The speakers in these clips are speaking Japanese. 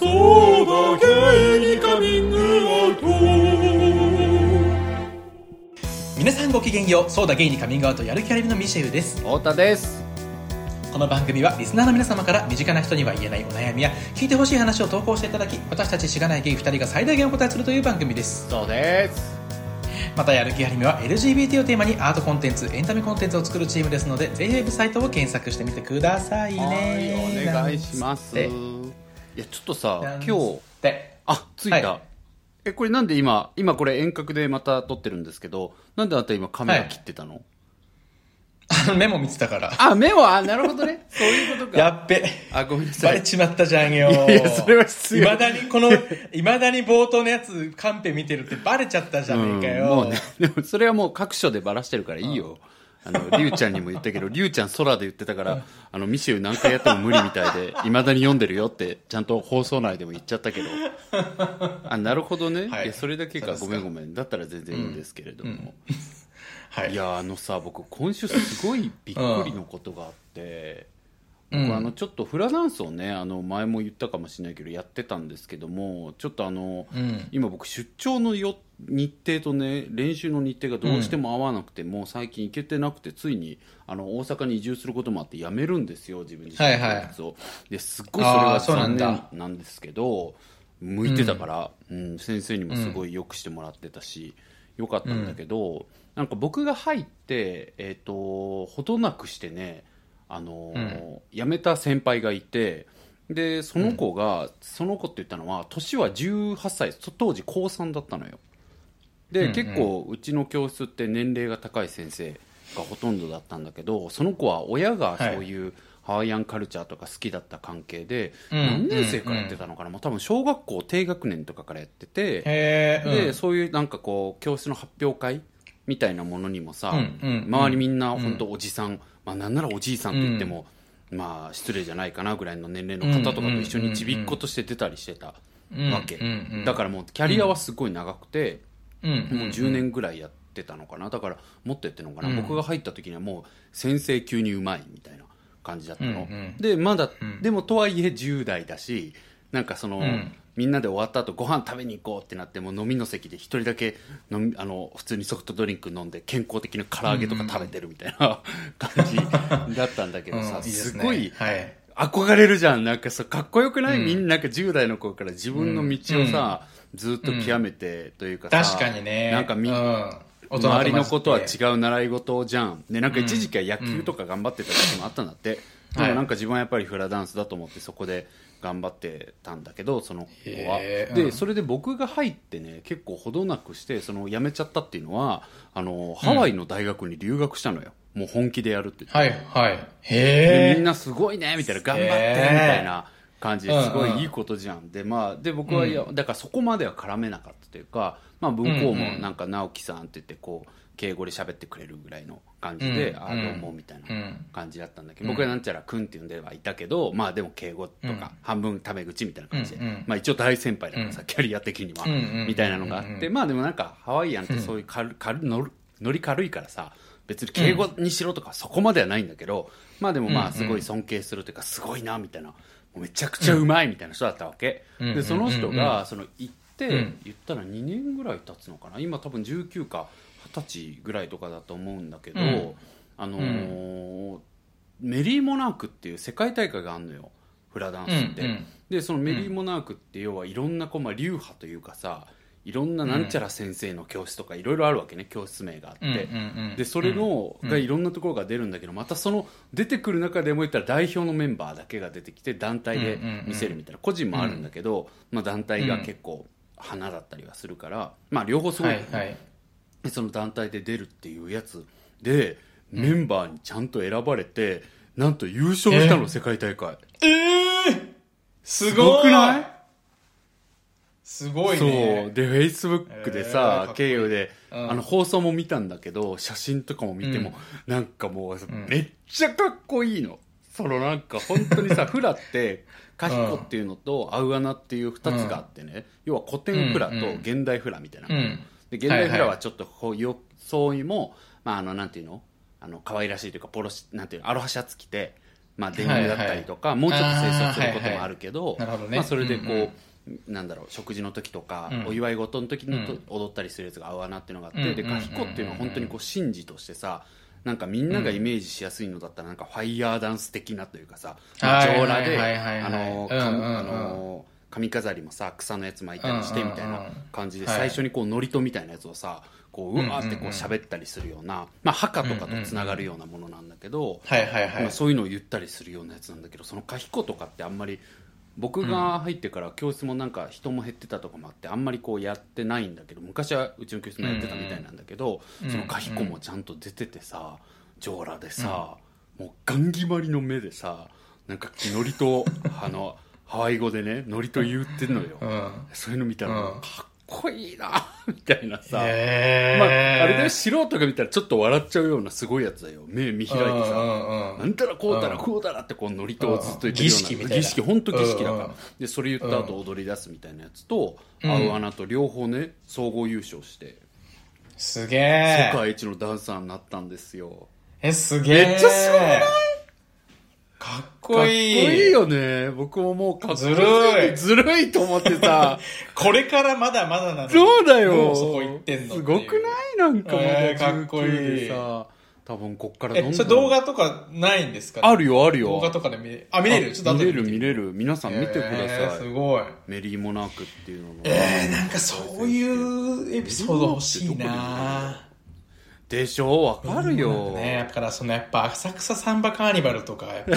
そうだゲイにカミングアウト。皆さんごきげんよう。そうだゲイにカミングアウトやる気ありみのミシェウです。太田です。この番組はリスナーの皆様から身近な人には言えないお悩みや聞いてほしい話を投稿していただき私たちしがないゲイ2人が最大限お答えするという番組です。そうです。またやる気ありみは LGBT をテーマにアートコンテンツエンタメコンテンツを作るチームですのでぜひウェブサイトを検索してみてくださいね。はいお願いしますいやちょっとさ今日であ着いた、はい。えこれなんで今今これ遠隔でまた撮ってるんですけどなんであなた今カメラ切ってたの、あの メモ見てたから。あ目はあなるほどね。そういうことか。やっべ。あごめんなさバレいちまったじゃんよいやいやそれは失礼いまだにこのいまだに冒頭のやつカンペ見てるってバレちゃったじゃねえかよ、うんもうねでもそれはもう各所でバラしてるからいいよ、あのリュウちゃんにも言ったけどリュウちゃん空で言ってたからあのミシェル何回やっても無理みたいでいまだに読んでるよってちゃんと放送内でも言っちゃったけど。あなるほどね、はい。いやそれだけか。ごめんごめん。だったら全然いいんですけれども、はい。いやあのさ僕今週すごいびっくりのことがあって、うん僕あのちょっとフラダンスをねあの前も言ったかもしれないけどやってたんですけどもちょっとあの、うん。今僕出張のよ日程とね練習の日程がどうしても合わなくて、もう最近行けてなくてついにあの大阪に移住することもあって辞めるんですよ自分自身の生活を、ですっごいそれあが残念だなんですけど向いてたから、うん。先生にもすごいよくしてもらってたし、よかったんだけど、なんか僕が入って、えー、とほどなくしてねあのー辞めた先輩がいてでその子が、その子って言ったのは年は18歳そ当時高3だったのよ。で、うんうん。結構うちの教室って年齢が高い先生がほとんどだったんだけどその子は親がそういうハワイアンカルチャーとか好きだった関係で、うん何年生からやってたのかな、もう多分小学校低学年とかからやってて、へえで、そういうなんかこう教室の発表会みたいなものにもさ、うんうん周りみんな本当おじさん、まあなんならおじいさんって言っても、まあ失礼じゃないかなぐらいの年齢の方とかと一緒にちびっ子として出たりしてたわけ、うんうんうん。だからもうキャリアはすごい長くて、うんもう10年ぐらいやってたのかな。だからもっとやってるのかな、うん僕が入った時にはもう先生級にうまいみたいな感じだったの、うんうんでまだ、ん。でもとはいえ10代だしなんかその、んみんなで終わった後ご飯食べに行こうってなっても飲みの席で一人だけ飲みあの普通にソフトドリンク飲んで健康的な唐揚げとか食べてるみたいな感じだったんだけどさ、すごいはい。憧れるじゃん。なんかさかっこよくない、うん。みんななんか10代の頃から自分の道をさ、ずっと極めてというかさ、確かにね。なんかみ、周りのことは違う習い事じゃん。でなんか一時期は野球とか頑張ってた時もあったんだって、でもなんか自分はやっぱりフラダンスだと思ってそこで頑張ってたんだけどその子は、でそれで僕が入ってね結構ほどなくしてその辞めちゃったっていうのはあのハワイの大学に留学したのよ、もう本気でやるってはいはい。でへえ。みんなすごいねみたいな。頑張ってみたいな感じ。ですごいいいことじゃん、でまあで僕はいやだからそこまでは絡めなかったというか、まあ、向こうもなんか直樹さんって言ってこう敬語で喋ってくれるぐらいの感じで、うんああどうもみたいなうん感じだったんだけど、僕はなんちゃらくんって呼んではいたけどまあでも敬語とか半分タメ口みたいな感じで、うんうん。まあ、一応大先輩だからさ、うん。キャリア的には、うんうんみたいなのがあって、まあでもなんかハワイアンってそういう軽軽乗る乗り軽いからさ別に敬語にしろとかそこまではないんだけど、まあでもまあすごい尊敬するというかすごいなみたいなめちゃくちゃうまいみたいな人だったわけ、うん。でその人うんがその行ってうん。言ったら2年ぐらい経つのかな。今多分19か20歳ぐらいとかだと思うんだけど、うん。あのーメリーモナークっていう世界大会があるのよ。フラダンスって、うんうんでそのメリーモナークって要はいろんなこう、まあ、流派というかさいろんななんちゃら先生の教室とかいろいろあるわけね教室名があって、でそれの、うん。がいろんなところが出るんだけどまたその出てくる中でも言ったら代表のメンバーだけが出てきて団体で見せるみたいな、個人もあるんだけど、まあ、団体が結構花だったりはするから、まあ両方すごい、はいはい。でその団体で出るっていうやつでメンバーにちゃんと選ばれて、なんと優勝したの、え世界大会。ええすすごくない？すごいそう。ねでフェイスブックでえーかさっ、こいい。経由で、うん。あの放送も見たんだけど写真とかも見ても、なんかもう、ん。めっちゃかっこいいの。そのなんか本当にさフラってカヒコっていうのとアウアナっていう2つがあってね、要は古典フラと現代フラみたいな、うん。で現代フラはいははちょっとこう装いも、まあ、あのなんていうの？あの可愛らしいというかポロシなんていうの？アロハシャツ着てまあ、電話だったりとか、もうちょっと清掃することもあるけど、はいはい。なるほどねまあ、それでこう、うんなんだろう食事の時とか、うん。お祝い事の時にとうん。踊ったりするやつが合わなっていうのがあって、うん。でカヒコっていうのは本当にこう神事としてさなんかみんながイメージしやすいのだったらなんかファイヤーダンス的なというかさ、上裸であの髪飾りもさ草のやつ巻いたりしてみたいな感じではい。最初にこう祝詞みたいなやつをさこううわーってこう喋ったりするような、まあ、墓とかとつながるようなものなんだけど、そういうのを言ったりするようなやつなんだけどそのカヒコとかってあんまり僕が入ってから教室もなんか人も減ってたとかもあってあんまりこうやってないんだけど昔はうちの教室もやってたみたいなんだけど、うん。そのカヒコもちゃんと出ててさ上裸でさ、もうガン決まりの目でさなんかノリとあのハワイ語でねノリと言ってんのよ、うん。そういうの見たら、うん。かっこいいな みたいなさ、まあ、あれで素人が見たらちょっと笑っちゃうようなすごいやつだよ。目見開いてさ、なんたらこうたらうんこうだらってこうノリとずっと言ってるような儀式みたいな。儀式本当儀式だから、でそれ言った後踊り出すみたいなやつと、うん。合う穴と両方ね総合優勝してすげえ世界一のダンサーになったんですよ。えすげえめっちゃすごくない？かっかっここいいいいよね。僕ももうかっこずるい。ずるいと思ってさ これからまだまだなそうだよ。そこ行ってんのすごくない？なんかまだえーかっこいい。19でさ。多分こっからどんどん。えそれ動画とかないんですか？あるよあるよ。動画とかで見れあ見れる？ちょっと後で見れる見れる。皆さん見てくだえーさい、すごい。メリーモナークっていうののえー、なんかそういうエピソード欲しいなでしょ？わかるよ、ねだからそのやっぱ浅草サンバカーニバルとかやっぱ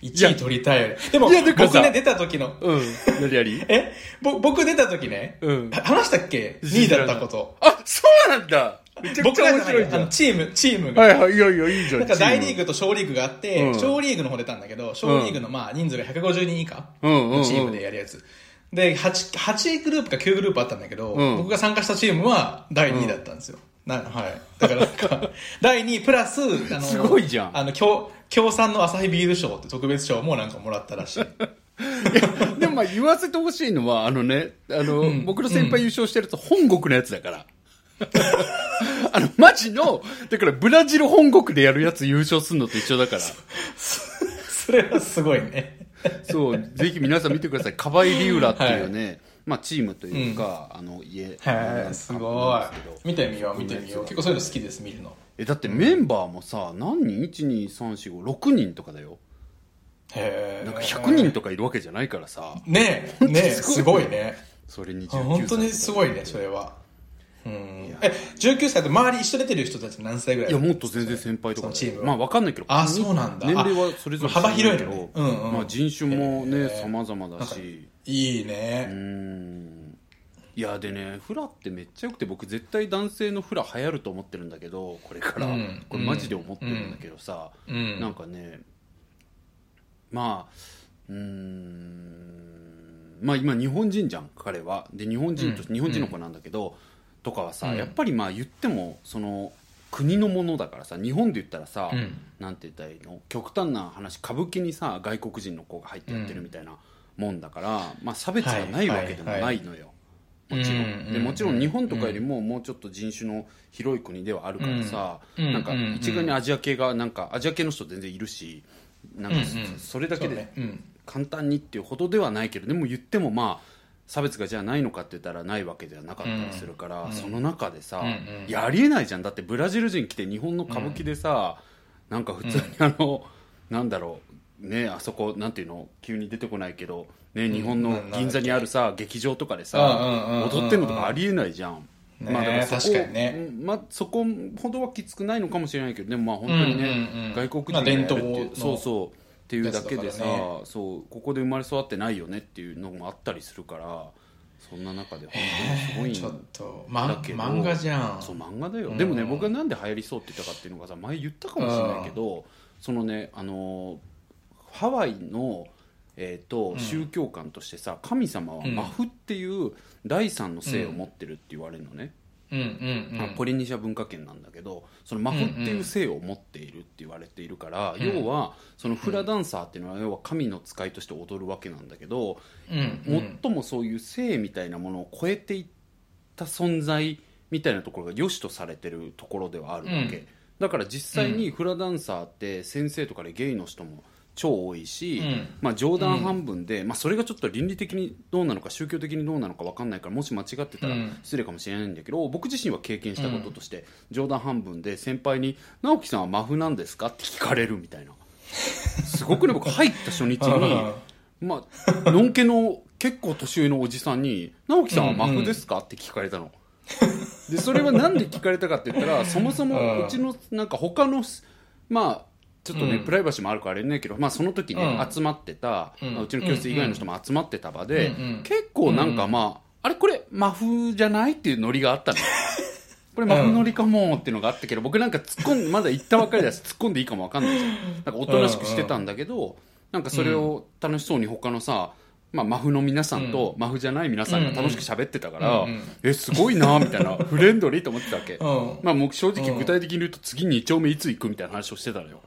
り 1位取りたいよね。でも僕ね出た時のうん。何やり？え？ぼ僕出た時ね、うん。話したっけ ?2 位だったこと。あそうなんだ。僕らじあのチームチームが。はいはいいやいやいいじゃんなんか大リーチグと小リーグがあって、うん。小リーグの方出たんだけど、小リーグのまあ人数が150人以下のチームでやるやつ。で、8、8グループか9グループあったんだけど、うん僕が参加したチームは第2位だったんですよ。なはい。だからなんか、第2位プラス、あの、すごいじゃんあの、協、協賛のアサヒビール賞って特別賞もなんかもらったらしい。でもまあ言わせてほしいのはあのねあの、僕の先輩優勝してると本国のやつだから あのマジのだからブラジル本国でやるやつ優勝するのと一緒だからそれはすごいね。そう、ぜひ皆さん見てください。カバイリウラっていうね、まあチームというか、あの家。はい、すごい。見てみよう、見てみよう。結構そういうの好きです、見るの。え、だってメンバーもさ、何人 ?1、2、3、4、5、6人とかだよ。へえ。なんか100人とかいるわけじゃないからさ、ねえ、ねえ、すごいね。それに19あ本当にすごいね、それは。うん。え、19歳と周り一緒出てる人たち何歳ぐらいいや、もっと全然先輩とかチームは。まあわかんないけど。あそうなんだ。年齢はそれぞれ幅広いの違うねうんうん。まあ人種もね、へー。様々だし。いいうね。ーん。いやでねフラってめっちゃよくて僕絶対男性のフラ流行ると思ってるんだけどこれから、うん。これマジで思ってるんだけどさ、うん。なんかねまあうーん。まあ今日本人じゃん彼は。で日本人と、うん。日本人の子なんだけど、とかはさ、うん。やっぱりまあ言ってもその国のものだからさ日本で言ったらさ、うん。なんて言ったらいいの？極端な話歌舞伎にさ外国人の子が入ってやってるみたいなもんだから、まあ、差別がないわけでもないのよ、もちろん、うんでもちろん日本とかよりももうちょっと人種の広い国ではあるからさ、うんなんかうん。一概にアジア系がなんかアジア系の人全然いるしなんかうんうん。それだけでそうね。うん。簡単にっていうほどではないけどでも言ってもまあ差別がじゃあないのかって言ったらないわけではなかったりするから、うん。その中でさ、うん。うんいやありえないじゃん。だってブラジル人来て日本の歌舞伎でさ、なんか普通にあの、なんだろうねあそこなんていうの？急に出てこないけど、ね、日本の銀座にあるさ劇場とかでさうんうんうんうん踊ってんのとかありえないじゃん。ねまあだからそこ確かにね。うんまあ、そこほどはきつくないのかもしれないけどでもまあ本当にね、うんうんうん外国人まあがやるって伝統の。そうそうっていうだけでさ、ね。そうここで生まれ育ってないよねっていうのもあったりするからそんな中で本当にすごいんだけど。漫画じゃん。そう漫画だよ、うん。でもね僕がなんで流行りそうって言ったかっていうのがさ前言ったかもしれないけど、そのねあのハワイのえーとん。宗教観としてさ神様はうん。マフっていう第三の性を持ってるって言われるのね、ポリネシア文化圏なんだけどそのマフっていう性を持っているって言われているから、うん要はそのフラダンサーっていうのは要は神の使いとして踊るわけなんだけど、うんうん。最もそういう性みたいなものを超えていった存在みたいなところが良しとされてるところではあるわけ、うん。だから実際にフラダンサーって先生とかでゲイの人も超多いし、うんまあ、冗談半分で、まあ、それがちょっと倫理的にどうなのか宗教的にどうなのか分かんないからもし間違ってたらうん失礼かもしれないんだけど、僕自身は経験したこととして、冗談半分で先輩に「直樹さんはマフなんですか?」って聞かれるみたいなすごくね僕入った初日にまあのんけの結構年上のおじさんに「直樹さんはマフですか?」って聞かれたの。でそれはなんで聞かれたかって言ったらそもそもうちのなんか他のまあちょっとね、うん。プライバシーもあるからあれねけど、まあ、その時ね、うん。集まってた、うん。まあうちの教室以外の人も集まってた場で、うん。うん。結構なんかまあ、あれこれマフじゃないっていうノリがあったの。よ これマフノリかもっていうのがあったけど僕なんか突っ込んでまだ行ったばっかりだし突っ込んでいいかもわかんない。じゃんなんかおとなしくしてたんだけど、なんかそれを楽しそうに他のさ、まあ、マフの皆さんと、マフじゃない皆さんが楽しく喋ってたから、うんうんえすごいなみたいな フレンドリーと思ってたわけ、うん。まあ、もう正直具体的に言うと次2丁目いつ行くみたいな話をしてたのよ。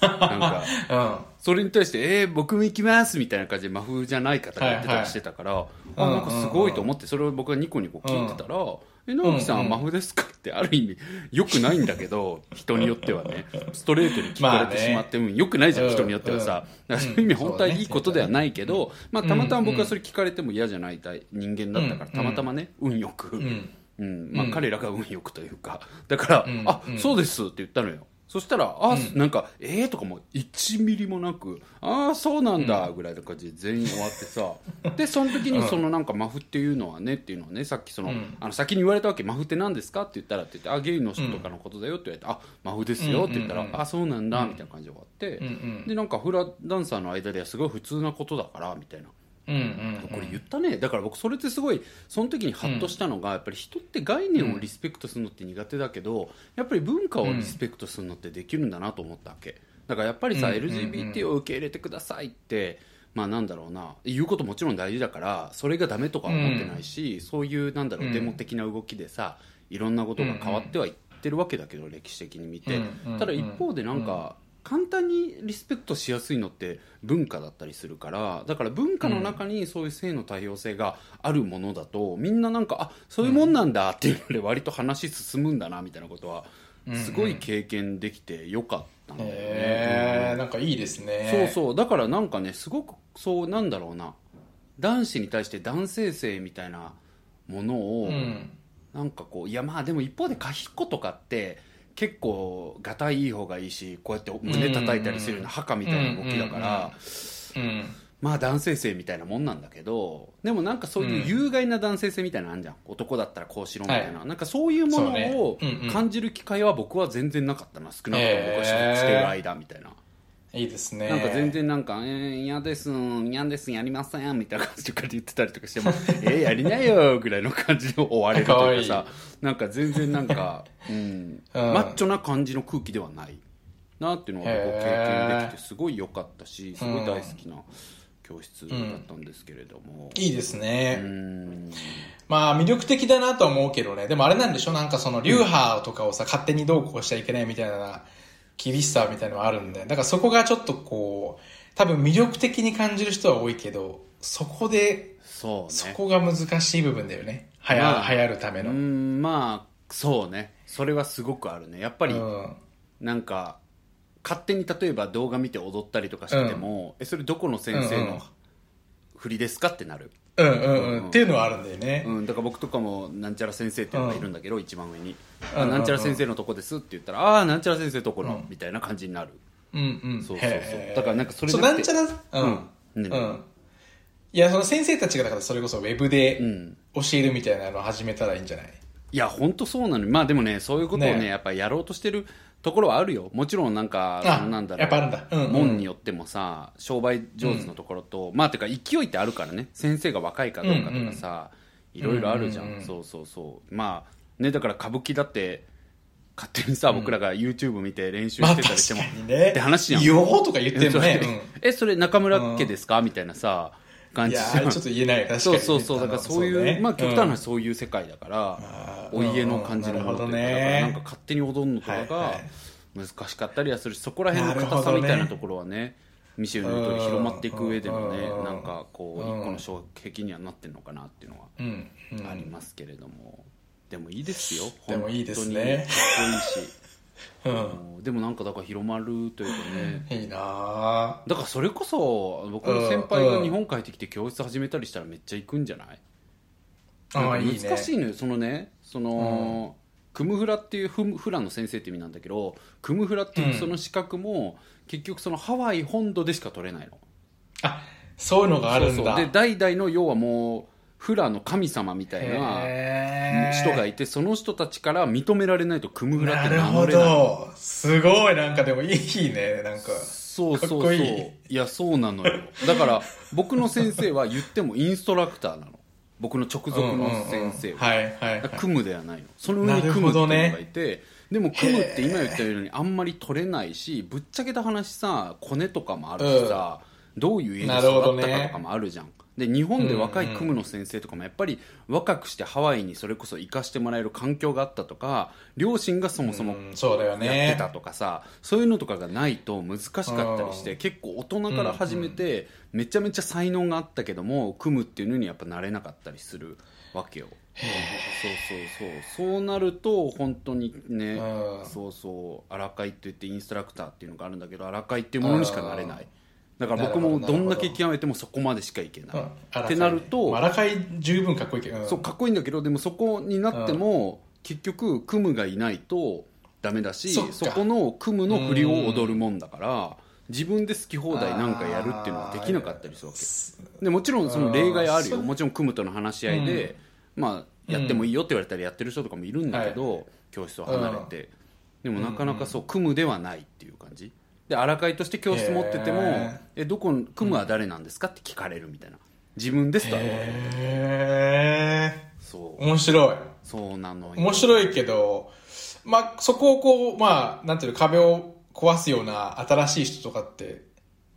なんか。うん。それに対して「えー、僕も行きます」みたいな感じで真風じゃない方が言ってたりしてたから、はいあなんかすごいと思ってそれを僕がニコニコ聞いてたら「え直樹さんは真風ですか?」ってある意味よくないんだけど 人によってはね。ストレートに聞かれてしまって、うんよくないじゃんうん人によってはさ、そういう意味本当はいいことではないけど、まあ、たまたま僕はそれ聞かれても嫌じゃない人間だったから、うんたまたまね運よく、ん。うん。まあ、うん。彼らが運よくというか。だから「うんあうん。そうです」って言ったのよそしたら「あ、なんかえー」とかも1ミリもなく「ああそうなんだ」ぐらいの感じで全員終わってさ。でその時にそのなんかマフっていうのはねっていうのはねさっきその,、うん。あの先に言われたわけ「マフって何ですか?」って言ったらって言って「あゲイの人とかのことだよ」って言われて「あマフですよ」って言ったら「うんうんうん。あそうなんだ」みたいな感じで終わって、うんうん。でなんかフラダンサーの間ではすごい普通なことだからみたいな。うんうんこれ言ったね。だから僕それってすごいその時にハッとしたのが、やっぱり人って概念をリスペクトするのって苦手だけどやっぱり文化をリスペクトするのってできるんだなと思ったわけ。だからやっぱりさ、うん LGBT を受け入れてくださいってまあなんだろうな。言うこともちろん大事だからそれがダメとかは思ってないし、そういうなんだろう、うん。デモ的な動きでさいろんなことが変わってはいってるわけだけど、歴史的に見て、うん。ただ一方でなんか、簡単にリスペクトしやすいのって文化だったりするからだから文化の中にそういう性の多様性があるものだとみんななんかあそういうもんなんだっていうので割と話進むんだなみたいなことはすごい経験できてよかったんだよね。へえなんかいいですね。そうそう。だからなんかねすごくそうなんだろうな。男子に対して男性性みたいなものを、うん。なんかこういやまあでも一方でカヒッコとかって結構がたいいい方がいいしこうやって胸叩いたりするような墓みたいな動きだから、うんまあ男性性みたいなもんなんだけどでもなんかそういう有害な男性性みたいなのあるじゃん、男だったらこうしろみたいな、はなんかそういうものを感じる機会は僕は全然なかったな。少なくとも僕は所属している間みたいな。いいですね。なんか全然なんか「えー、嫌です嫌ですやりません」みたいな感じとかで言ってたりとかしても「えー、やりなよ」ぐらいの感じで終われるとかさ なんか全然なんか、うん、マッチョな感じの空気ではないなっていうのを僕経験できてすごい良かったしすごい大好きな教室だったんですけれども。いいですね、うん。まあ魅力的だなとは思うけどねでもあれなんでしょなんかその流派とかをさ、勝手にどうこうしちゃいけないみたいな厳しさみたいなのがあるんでだからそこがちょっとこう多分魅力的に感じる人は多いけどそこでそうね。そこが難しい部分だよね。はや、まあ流行るためうの、んまあそうね。それはすごくあるね。やっぱり、うん。なんか勝手に例えば動画見て踊ったりとかしてても、えそれどこの先生うんうん。の振りですかってなる、うんうんうん、うんっていうのはあるんだよね、うん、だから僕とかもなんちゃら先生っていうのがいるんだけど、一番上に、うんあなんちゃら先生のとこですって言ったら、ああなんちゃら先生とこの、うん。みたいな感じになる。うんうん。そうそうそう。だからなんかそれそうなんちゃらうん、うん。いやその先生たちがだからそれこそウェブでうん。教えるみたいなのを始めたらいいんじゃない、いや本当そうなのにまあでもねそういうことをねねやっぱりやろうとしてるところはあるよ。もちろんなんかなんだろう。やっぱあるんだ。うんうん。門によってもさ商売上手のところと、まあてか勢いってあるからね。先生が若いかどうかとかさ、いろいろあるじゃん,、うんうんうん。そうそうそう。まあねだから歌舞伎だって勝手にさ、僕らが YouTube 見て練習まあしてたりしても、確かにね。って話やん。よーとか言ってもね、えそれ中村家ですか、みたいなさ感じちょっと言えない。確かにそうそうそう。だからそういうね。まあ極端なそういう世界だから、あー。お家の感じのものとか,、ねなんか勝手に踊るのとかが難しかったりはする。しそこら辺の硬さみたいなところはねミシェルの言う通り広まっていく上でのねうんなんかこううん一個の障壁にはなってるのかなっていうのはうん。うん。ありますけれども、でもいいですよ。でもいいですね。本当にかっこいいしうん。でもなんかだから広まるというかね。いいなぁ。だからそれこそ僕の先輩が日本帰ってきて教室始めたりしたらめっちゃ行くんじゃない？あいいね。難しいのよ。そのねその、クムフラっていうフフラの先生って意味なんだけどクムフラっていうその資格も、結局そのハワイ本土でしか取れないの。あ、そういうのがあるんだ。で代々の要はもうフラの神様みたいな人がいてその人たちから認められないとクムフラってなるほ名乗れないど。すごい、なんかでもいいね、なんか。そうそうそう。いやそうなのよ。だから僕の先生は言ってもインストラクターなの。僕の直属の先生うんうんうん。はいはいはい。クムではないの。その上になるクムっていうのがいて、でもクムって今言ったようにあんまり取れないしぶっちゃけた話さコネとかもあるしさ、どういう家で育ったかとかもあるじゃん。で日本で若いクムの先生とかもやっぱり若くしてハワイにそれこそ行かしてもらえる環境があったとか両親がそもそもうんそうだよね。やってたとかさそういうのとかがないと難しかったりしてうん。結構大人から始めてめちゃめちゃ才能があったけども組むっていうのにやっぱなれなかったりするわけよ。そうそうそう。そうなると本当にねうん。そうそう荒会って言ってインストラクターっていうのがあるんだけど荒会っていうものにしかなれないだから僕もど。んだけ極めてもそこまでしかいけない、うんってなると荒かい十分かっこいいけど。んそうかっこいいんだけどでもそこになっても、結局クムがいないとダメだしそこのクムの振りを踊るもんだから自分で好き放題なんかやるっていうのはできなかったりするわけ。でもちろんその例外あるよ。うん。もちろんクムとの話し合いで、まあ、やってもいいよって言われたらやってる人とかもいるんだけど、教室を離れて、でもなかなかそうクムではないっていう感じで荒会として教室持っててもへ「えどこクムは誰なんですか?」って聞かれるみたいな。自分ですとは言われるへそう。ー面白い。そうなのよ。面白いけど、まあ、そこをこう、まあ、なんていうの、壁を壊すような新しい人とかって、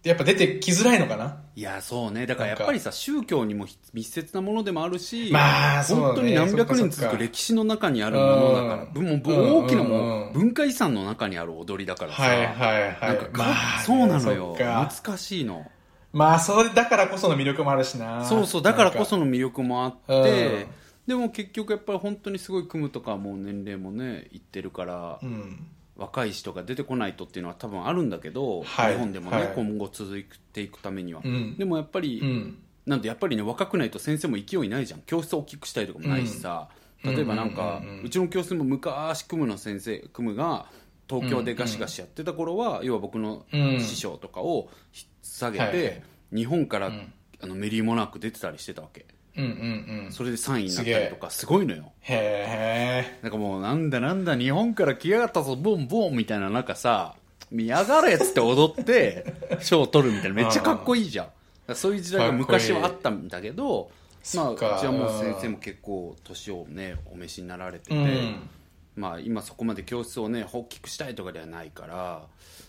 やっぱ出てきづらいのかな？いやそうね。だからやっぱりさ宗教にも密接なものでもあるし、まあね。本当に何百年続く歴史の中にあるものだからうん。もう大きなもう文化遺産の中にある踊りだからさ、はいはいはい。なんかか、まあそうなのよ。難しいの。まあ、それだからこその魅力もあるしな。そうそうだからこその魅力もあって、うん。でも結局やっぱり本当にすごい組むとかはもう年齢もねいってるから、うん。若い人が出てこないとっていうのは多分あるんだけど、はい日本でもね、はい。今後続いていくためには、うん。でもやっぱり、うん。なんでやっぱりね若くないと先生も勢いないじゃん。教室大きくしたいとかもないしさ、うん。例えばなんか、うちの教室も昔クムの先生クムが東京でガシガシやってた頃は、要は僕のうん。師匠とかを引っ提げて、日本から、ん。あのメリーモナーク出てたりしてたわけうんうんうん。それで3位になったりとかすごいのよ。へえ。なんかもうなんだなんだ日本から来やがったぞボンボンみたいな中さ見やがれっつって踊って 賞を取るみたいなめっちゃかっこいいじゃん。そういう時代が昔はあったんだけどまあうちはもう先生も結構年をねお召しになられてて、うん。まあ今そこまで教室をね大きくしたいとかではないから、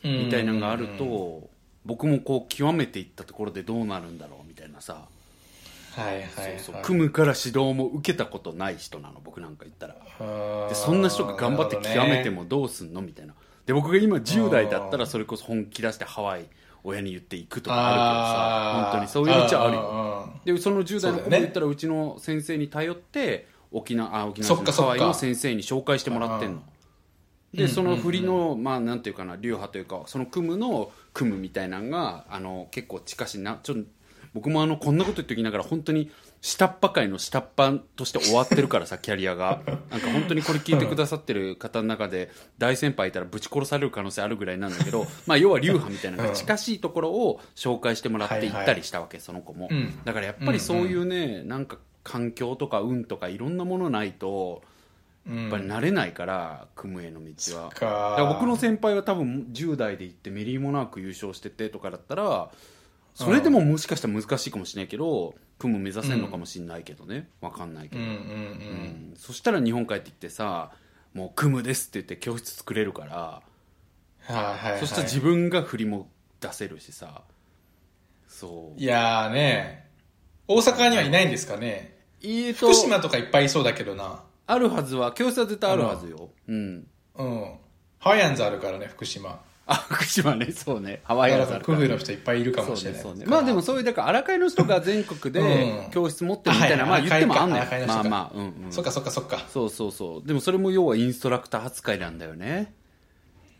うん。みたいなのがあると僕もこう極めていったところでどうなるんだろうみたいなさはいはいはい。そうそう。組むから指導も受けたことない人なの僕なんか言ったら。うんでそんな人が頑張って極めてもどうすんのみたいな。で僕が今10代だったらそれこそ本気出してハワイ親に言っていくとかあるけどさ。本当にそういう道はあるよ。よ。でその10代の子もそうだよね。言ったらうちの先生に頼って沖縄あ沖縄そっかそっか。ハワイの先生に紹介してもらってんの。でその振りのまあなんていうかな流派というかその組むの組むみたいなのがあの結構近しいなちょっと僕もあのこんなこと言っておきながら本当に下っ端界の下っ端として終わってるからさキャリアが。なんか本当にこれ聞いてくださってる方の中で大先輩いたらぶち殺される可能性あるぐらいなんだけど まあ要は流派みたいな近しいところを紹介してもらって行ったりしたわけその子も。うん。だからやっぱりそういうねなんか環境とか運とかいろんなものないとやっぱり慣れないから組むへの道は。かだから僕の先輩は多分10代で行ってメリーモナーク優勝しててとかだったらそれでももしかしたら難しいかもしれないけど組む目指せるのかもしれないけどねわかんないけど、うんうんそしたら日本帰ってきてさもう組むですって言って教室作れるからはいはいはい。そしたら自分が振りも出せるしさそういやーね、大阪にはいないんですかね。えーと福島とかいっぱいいそうだけどな。あるはずは教室は絶対あるはずようんうん。ハワイアンズあるからね、福島。あ福島ね。そうね。ハワイアンズあるからクフの人いっぱいいるかもしれない。そうねそうね。まあでもそういうだから荒海の人が全国でうん。教室持ってるみたいな、まあ言ってもあんのよ。荒海か。まあまあうんうん。そっかそっかそっか。そうそうそう。でもそれも要はインストラクター扱いなんだよね。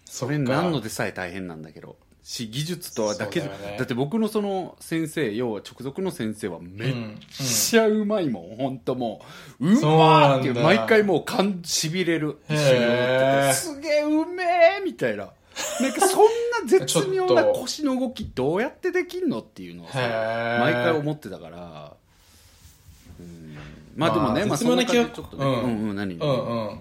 それなのでさえ大変なんだけど。し技術とはだけだよね。だって僕のその先生要は直属の先生はめっちゃうまいもん、本当もう。うまーって毎回もう感しびれる。一緒に踊ってへー。てすげえうめえみたいな なんかそんな絶妙な腰の動きどうやってできんのっていうのをさ毎回思ってたから。うん。まあでもね、まあまあ、絶妙な気ちょっとね、うん。うんうん何？うんうん。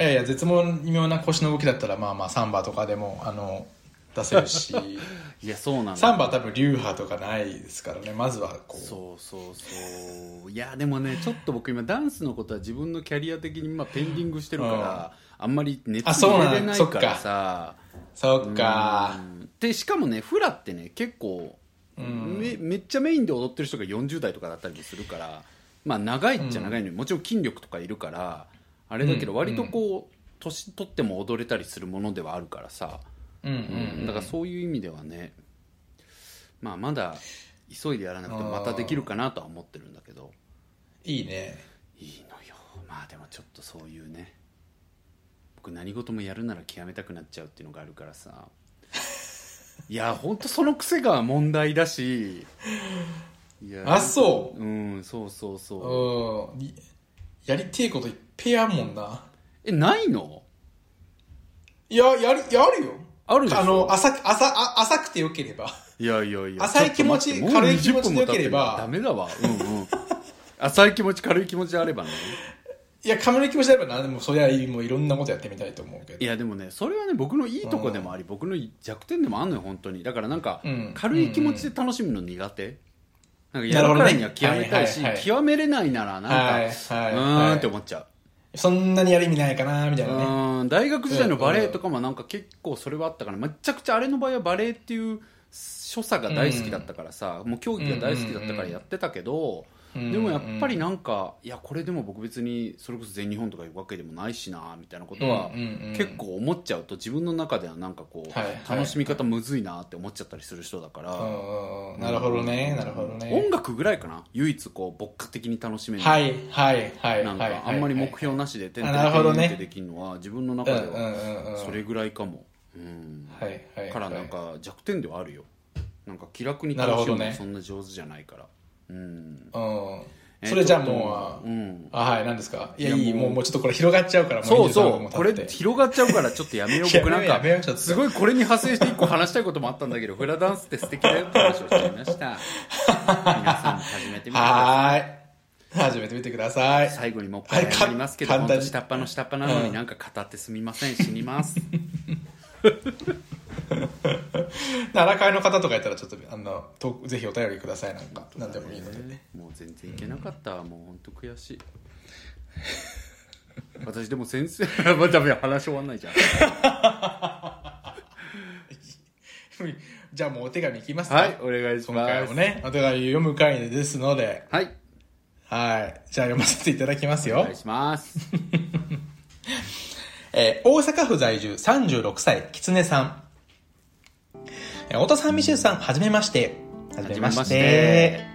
いやいや絶妙な腰の動きだったらまあまあサンバとかでもあの出せるし。いやそうなんだ。サンバは多分流派とかないですからねまずはこう。そうそうそう。いやでもねちょっと僕今ダンスのことは自分のキャリア的に今ペンディングしてるから、あんまり熱あそうなん入れれないからさそっか。うん。でしかもねフラってね結構、ん。めめっちゃメインで踊ってる人が40代とかだったりもするからまあ長いっちゃ長いのに、もちろん筋力とかいるからあれだけどうん。割とこう年取っても踊れたりするものではあるからさ、うんだからそういう意味ではねまあまだ急いでやらなくてもまたできるかなとは思ってるんだけど。いいね。いいのよ。まあでもちょっとそういうね僕何事もやるなら極めたくなっちゃうっていうのがあるからさ。いや本当その癖が問題だし。いやあそう。うんそうそうそう。うん。いやりてえこといっぺいあんもんな。えないの？いややりやるよ。あるでしょ。あの浅く浅あ浅くてよければ。いやいやいや。浅い気持ち軽い気持ちでよければ。もう20分も経ってんだ。ダメだわ。うんうん。浅い気持ち軽い気持ちであればねいや軽い気持ちであれば何でもそりゃもういろんなことやってみたいと思うけど。いやでもねそれはね僕のいいとこでもあり、僕の弱点でもあんのよ本当に。だからなんか、うん。軽い気持ちで楽しむの苦手、なんかやなるからには極めたいし、はいはいはい。極めれないならなんか、はいはいうーんって思っちゃう、そんなにやる意味ないかなみたいなね。うん大学時代のバレエとかもなんか結構それはあったからめちゃくちゃあれの場合はバレエっていう所作が大好きだったからさ、もう競技が大好きだったからやってたけど、うんでもやっぱりなんかいやこれでも僕別にそれこそ全日本とかいうわけでもないしなみたいなことは結構思っちゃうと自分の中ではなんかこう、楽しみ方むずいなって思っちゃったりする人だから、なるほどねなるほどね。音楽ぐらいかな唯一こう牧歌的に楽しめるはいはいはいなんはい。かあんまり目標なしでてんてんなるほどね。てんってできるのは自分の中ではそれぐらいかも、うん。はいはいからなんか弱点ではあるよ。なんか気楽に楽しむのそんな上手じゃないからうん。うん。えそれじゃもううん。あはい何ですか？いやいいもう。もうちょっとこれ広がっちゃうからもそう23そう。これ広がっちゃうからちょっとやめよう僕なんか。すごいこれに派生して一個話したいこともあったんだけどフラダンスって素敵だよって話をしちゃいました。皆さんも始めてみてください。はーい。始めてみてください。最後にもう一回はい謝りますけど、か簡単に。本当下っ端の下っ端なのうん。になんか語ってすみません、死にます。荒川の方とかやったらちょっとあのとぜひお便りくださいなんか何でもいいのでねもう全然いけなかったわもう本当悔しい。私でも先生、まあダメ話終わんないじゃん。じゃあもうお手紙いきますかはい、お願いし今ます。回もねお手紙読む回ですのではい、はいじゃあ読ませていただきますよお願いします。えー大阪府在住36歳、きつねさん。えー太田さん、ミシェルさん、はじめまして。はじめまして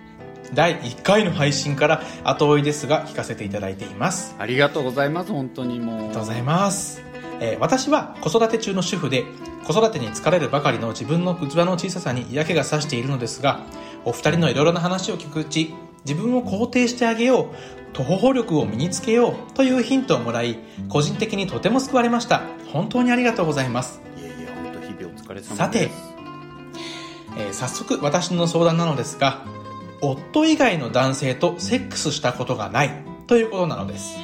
第1回の配信から後追いですが、聞かせていただいています。ありがとうございます、本当にもう。ありがとうございます。えー私は子育て中の主婦で、子育てに疲れるばかりの自分の器の小ささに嫌気がさしているのですが、お二人のいろいろな話を聞くうち、自分を肯定してあげよう、徒歩力を身につけようというヒントをもらい、個人的にとても救われました。本当にありがとうございます。いやいや、本当日々お疲れ様です。さてえー早速私の相談なのですが夫以外の男性とセックスしたことがないということなのです。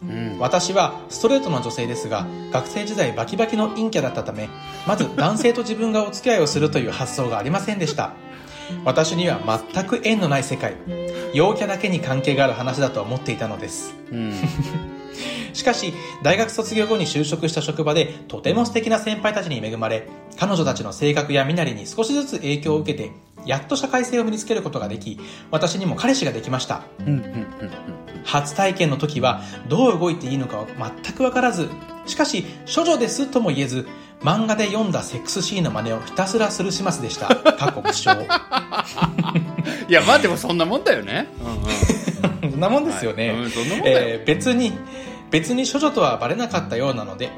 うん、私はストレートの女性ですが学生時代バキバキの陰キャだったためまず男性と自分がお付き合いをするという発想がありませんでした。私には全く縁のない世界陽キャだけに関係がある話だと思っていたのです。うん、しかし大学卒業後に就職した職場でとても素敵な先輩たちに恵まれ彼女たちの性格や身なりに少しずつ影響を受けてやっと社会性を身につけることができ私にも彼氏ができました。初体験の時はどう動いていいのか全く分からずしかし処女ですとも言えず漫画で読んだセックスシーンの真似をひたすらする始末でした過去苦笑いや、まあでもそんなもんだよね。うん、うん。そんなもんですよね、えー別に別に処女とはバレなかったようなので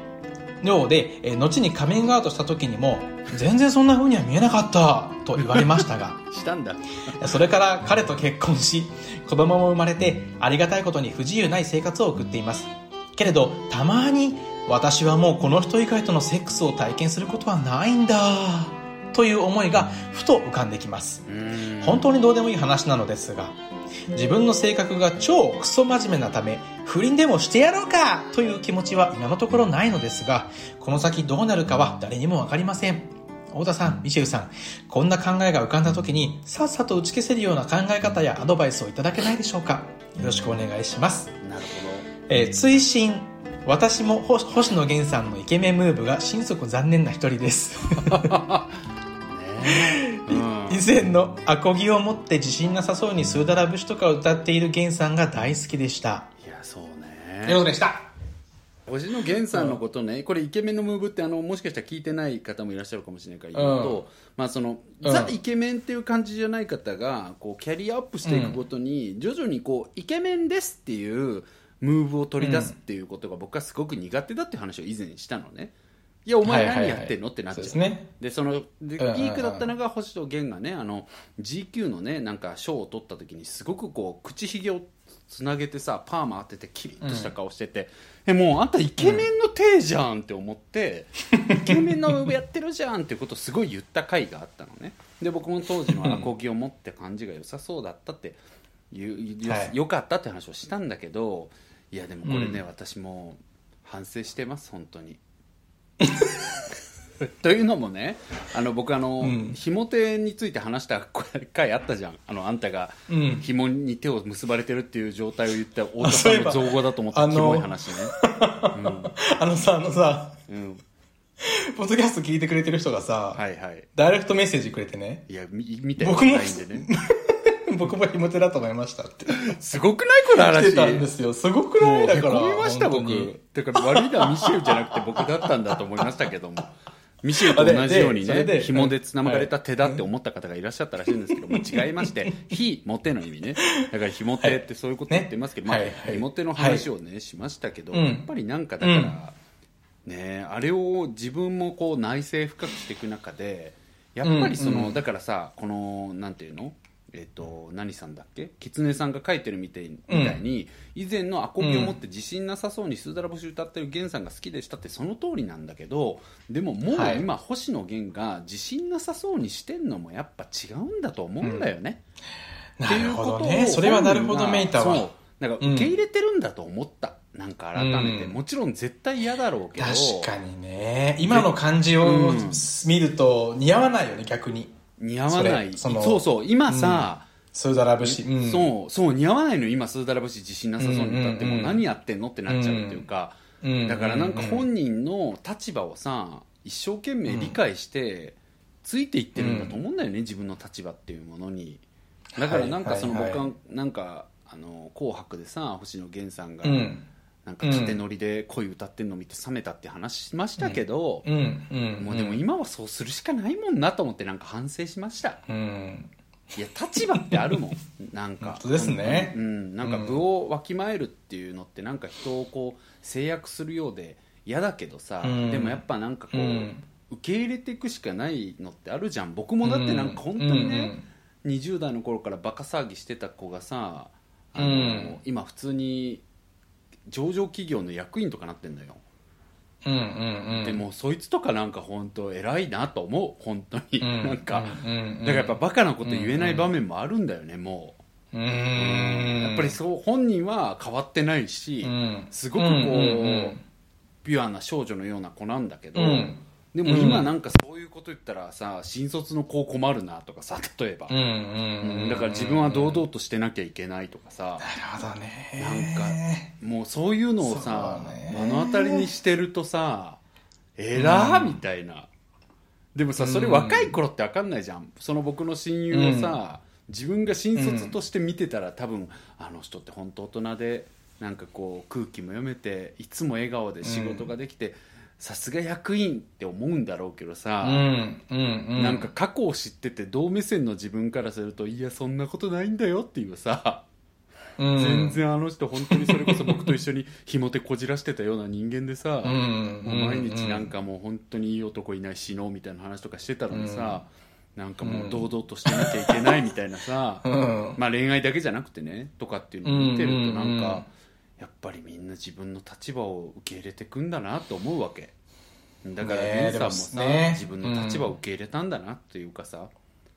ようで、えー後にカミングアウトした時にも、全然そんな風には見えなかったと言われましたが、したんだそれから彼と結婚し、子供も生まれて、ありがたいことに不自由ない生活を送っています。けれど、たまに、私はもうこの人以外とのセックスを体験することはないんだ、という思いがふと浮かんできます。本当にどうでもいい話なのですが、自分の性格が超クソ真面目なため、不倫でもしてやろうかという気持ちは今のところないのですが、この先どうなるかは誰にもわかりません。太田さん、ミシェルさん、こんな考えが浮かんだ時に、さっさと打ち消せるような考え方やアドバイスをいただけないでしょうか。よろしくお願いします。なるえー追伸私も星星野源さんのイケメンムーブが心底残念な一人です。以前のアコギを持って自信なさそうにスーダラ節とかを歌っている源さんが大好きでした。いやそうというね。ことでした。星野源さんのことね、これイケメンのムーブってあのもしかしたら聞いてない方もいらっしゃるかもしれないから言うと、まあその、うん。ザイケメンっていう感じじゃない方がこうキャリアアップしていくごとに徐々にこうイケメンですっていうムーブを取り出すっていうことが僕はすごく苦手だっていう話を以前にしたのねいやお前何やってんの？ってなっちゃう。そうですね。でそのでピうんうんうん。ークだったのが星野源がねあの GQ のねなんか賞を取った時にすごくこう口ひげをつなげてさパーマ当ててキリッとした顔してて、えもうあんたイケメンの体じゃんって思って、イケメンのやってるじゃんっていうことをすごい言った回があったのね。で僕も当時のアコギを持って感じが良さそうだったっていうよはい。よかったって話をしたんだけどいやでもこれね、うん。私も反省してます本当に というのもねあの僕あの、うん。ひも手について話した回あったじゃん。あのあんたがうん。紐に手を結ばれてるっていう状態を言った太田さんの造語だと思った。い話ね、あのさ、あのさ、うん。うん、ポッドキャスト聞いてくれてる人がさ、はいはい。ダイレクトメッセージくれてね、いやみ見て。僕もないんでね僕もひも手だと思いましたって。すごくないこの話？来てたんですよ。すごくなもい？うだから。へこみました僕。本当に。てか悪いのはミシェルじゃなくて僕だったんだと思いましたけども。ミシェルと同じようにね紐でつながれた手だって思った方がいらっしゃったらしいんですけども違いまして「ひ」も手の意味ね。だから紐手ってそういうこと言ってますけど、まあ紐手の話をね、しましたけど、うんやっぱりなんかだから、ねあれを自分もこう内省深くしていく中でやっぱりその、だからさこのなんていうの？えっ、と何さんだっけ？狐さんが書いてるみたいみたいに、以前のアコギを持って自信なさそうにスーダラ節歌ってる源さんが好きでしたってその通りなんだけどでももうはい。今、星野源が自信なさそうにしてんのもやっぱ違うんだと思うんだよね、ってないるほうことをどね。それはなるほどめいたそう。わ。なんか受け入れてるんだと思った、なんか改めて、うん。もちろん絶対嫌だろうけど。確かにね。今の感じをうん。見ると似合わないよね、逆に。似合わない。それそうそう。今さ、スーダラ節。うん。そうそう似合わないの今スーダラ節自信なさそうに歌ってもう何やってんのってなっちゃうっていうか、うん。だからなんか本人の立場をさ一生懸命理解してついていってるんだと思うんだよね、自分の立場っていうものに。だからなんかその僕はなんかあの紅白でさ星野源さんがうん。なんか縦乗りで恋歌ってんの見て冷めたって話しましたけど、うん。うん。もうでも今はそうするしかないもんなと思ってなんか反省しました。うん。いや立場ってあるもん。なんか本当ですね。うん、なんか部をわきまえるっていうのってなんか人をこう制約するようで嫌だけどさ、うん。でもやっぱなんかこう、うん。受け入れていくしかないのってあるじゃん。僕もだってなんか本当にね、20代の頃からバカ騒ぎしてた子がさあの、うん。今普通に上場企業の役員とかなってんだよ、うん。うん。うん。うん。でもそいつとかなんか本当偉いなと思う本当に、うん、なんか、うんうんだからやっぱバカなこと言えない場面もあるんだよねもうう、ん。やっぱりそう本人は変わってないし、うん、すごくこう、んんピュアな少女のような子なんだけど、うんでも今なんかそういうこと言ったらさ新卒の子困るなとかさ 例えば、うんだから自分は堂々としてなきゃいけないとかさ、なるほどね。なんかもうそういうのをさそうね。目の当たりにしてるとさえらーみたいな。でもさそれ若い頃って分かんないじゃん。その僕の親友をさ、自分が新卒として見てたら多分あの人って本当大人でなんかこう空気も読めていつも笑顔で仕事ができてさすが役員って思うんだろうけどさ、うんうんうん。なんか過去を知ってて同目線の自分からするといやそんなことないんだよっていうさうん。全然あの人本当にそれこそ僕と一緒にひも手こじらしてたような人間でさ、うんもう毎日なんかもう本当にいい男いない死のうみたいな話とかしてたのにさ、なんかもう堂々としてなきゃいけないみたいなさ、うん。まあ恋愛だけじゃなくてねとかっていうのを見てるとなんか、うんうんうんやっぱりみんな自分の立場を受け入れてくんだなと思うわけ。だからねえリンさんもさ、でもね自分の立場を受け入れたんだなっていうかさ、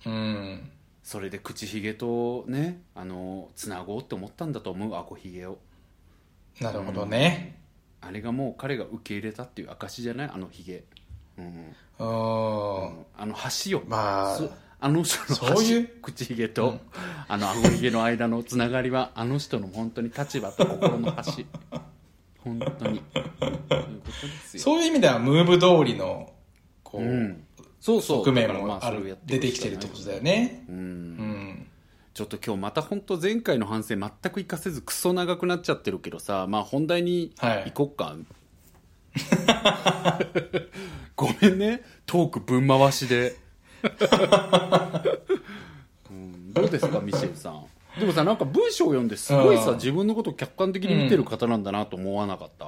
うん。それで口ひげとねあのつなごうって思ったんだと思うあごひげを。なるほどね。あれがもう彼が受け入れたっていう証じゃない？あのひげ。うん。うん。あの橋よまあそあの人の橋そういう？口ひげと、あの顎ひげの間のつながりはあの人の本当に立場と心の橋本当に。そういう意味ではムーブ通りのこう、うん。そうそう。側面もある出てきてるってことだよね。うん。うん。ちょっと今日また本当前回の反省全く活かせずクソ長くなっちゃってるけどさまあ本題にはい。行こっか、ごめんね。トークぶん回しで、うんどうですかミシェルさん。でもさなんか文章を読んですごいさうん。自分のことを客観的に見てる方なんだなと思わなかった、